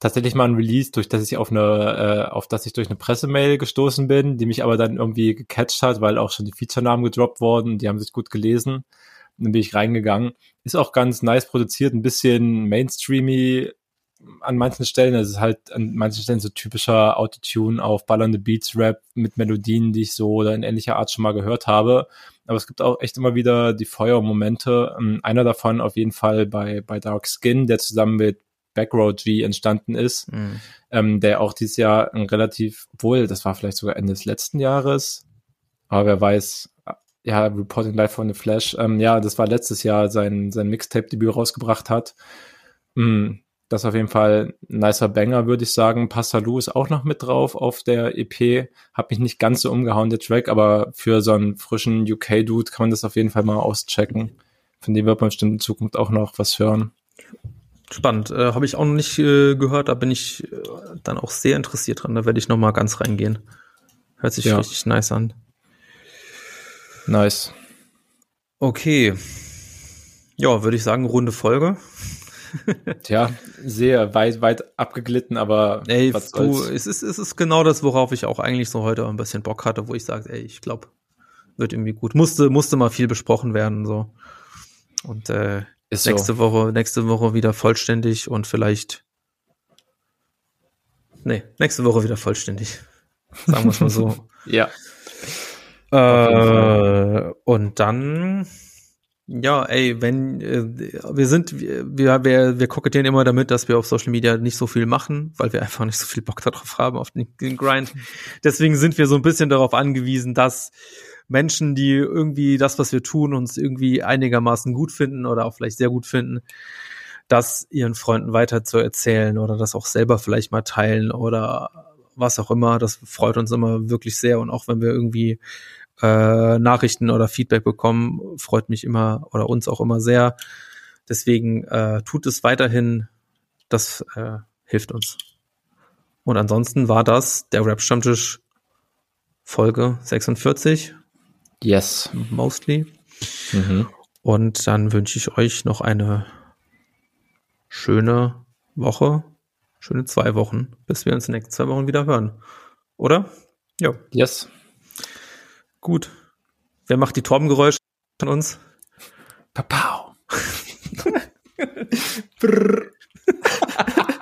Speaker 3: Tatsächlich mal ein Release, durch das ich auf eine, äh, auf das ich durch eine Pressemail gestoßen bin, die mich aber dann irgendwie gecatcht hat, weil auch schon die Feature-Namen gedroppt wurden, die haben sich gut gelesen. Dann bin ich reingegangen. Ist auch ganz nice produziert, ein bisschen mainstreamy, an manchen Stellen, es ist halt an manchen Stellen so typischer Autotune auf ballernde Beats Rap mit Melodien, die ich so oder in ähnlicher Art schon mal gehört habe. Aber es gibt auch echt immer wieder die Feuermomente. Ähm, einer davon auf jeden Fall bei, bei Dark Skin, der zusammen mit Backroad G entstanden ist, mhm. ähm, der auch dieses Jahr ein relativ, wohl, das war vielleicht sogar Ende des letzten Jahres, aber wer weiß, ja, Reporting Live von the Flash, ähm, ja, das war letztes Jahr sein, sein Mixtape-Debüt rausgebracht hat. Mhm das ist auf jeden Fall ein nicer Banger, würde ich sagen. Passalou ist auch noch mit drauf auf der EP. Hat mich nicht ganz so umgehauen, der Track, aber für so einen frischen UK-Dude kann man das auf jeden Fall mal auschecken. Von dem wird man bestimmt in Zukunft auch noch was hören.
Speaker 2: Spannend. Äh, Habe ich auch noch nicht äh, gehört, da bin ich äh, dann auch sehr interessiert dran. Da werde ich noch mal ganz reingehen. Hört sich ja. richtig nice an.
Speaker 3: Nice.
Speaker 2: Okay. Ja, würde ich sagen, runde Folge.
Speaker 3: Tja, sehr weit, weit abgeglitten, aber
Speaker 2: ey, was du, es ist, es ist genau das, worauf ich auch eigentlich so heute ein bisschen Bock hatte, wo ich sage, ey, ich glaube, wird irgendwie gut. Musste, musste mal viel besprochen werden, so. Und äh, ist nächste so. Woche, nächste Woche wieder vollständig und vielleicht. Nee, nächste Woche wieder vollständig. Sagen wir es mal so.
Speaker 3: ja.
Speaker 2: Äh, und dann ja, ey, wenn äh, wir sind, wir, wir, wir kokettieren immer damit, dass wir auf Social Media nicht so viel machen, weil wir einfach nicht so viel Bock darauf haben, auf den, den Grind. Deswegen sind wir so ein bisschen darauf angewiesen, dass Menschen, die irgendwie das, was wir tun, uns irgendwie einigermaßen gut finden oder auch vielleicht sehr gut finden, das ihren Freunden weiter zu erzählen oder das auch selber vielleicht mal teilen oder was auch immer. Das freut uns immer wirklich sehr. Und auch wenn wir irgendwie äh, Nachrichten oder Feedback bekommen, freut mich immer oder uns auch immer sehr. Deswegen äh, tut es weiterhin, das äh, hilft uns. Und ansonsten war das der Rap Stammtisch Folge 46.
Speaker 3: Yes.
Speaker 2: Mostly. Mhm. Und dann wünsche ich euch noch eine schöne Woche, schöne zwei Wochen, bis wir uns in den nächsten zwei Wochen wieder hören. Oder?
Speaker 3: Ja. Yes.
Speaker 2: Gut. Wer macht die Torbengeräusche von uns?
Speaker 3: Papau.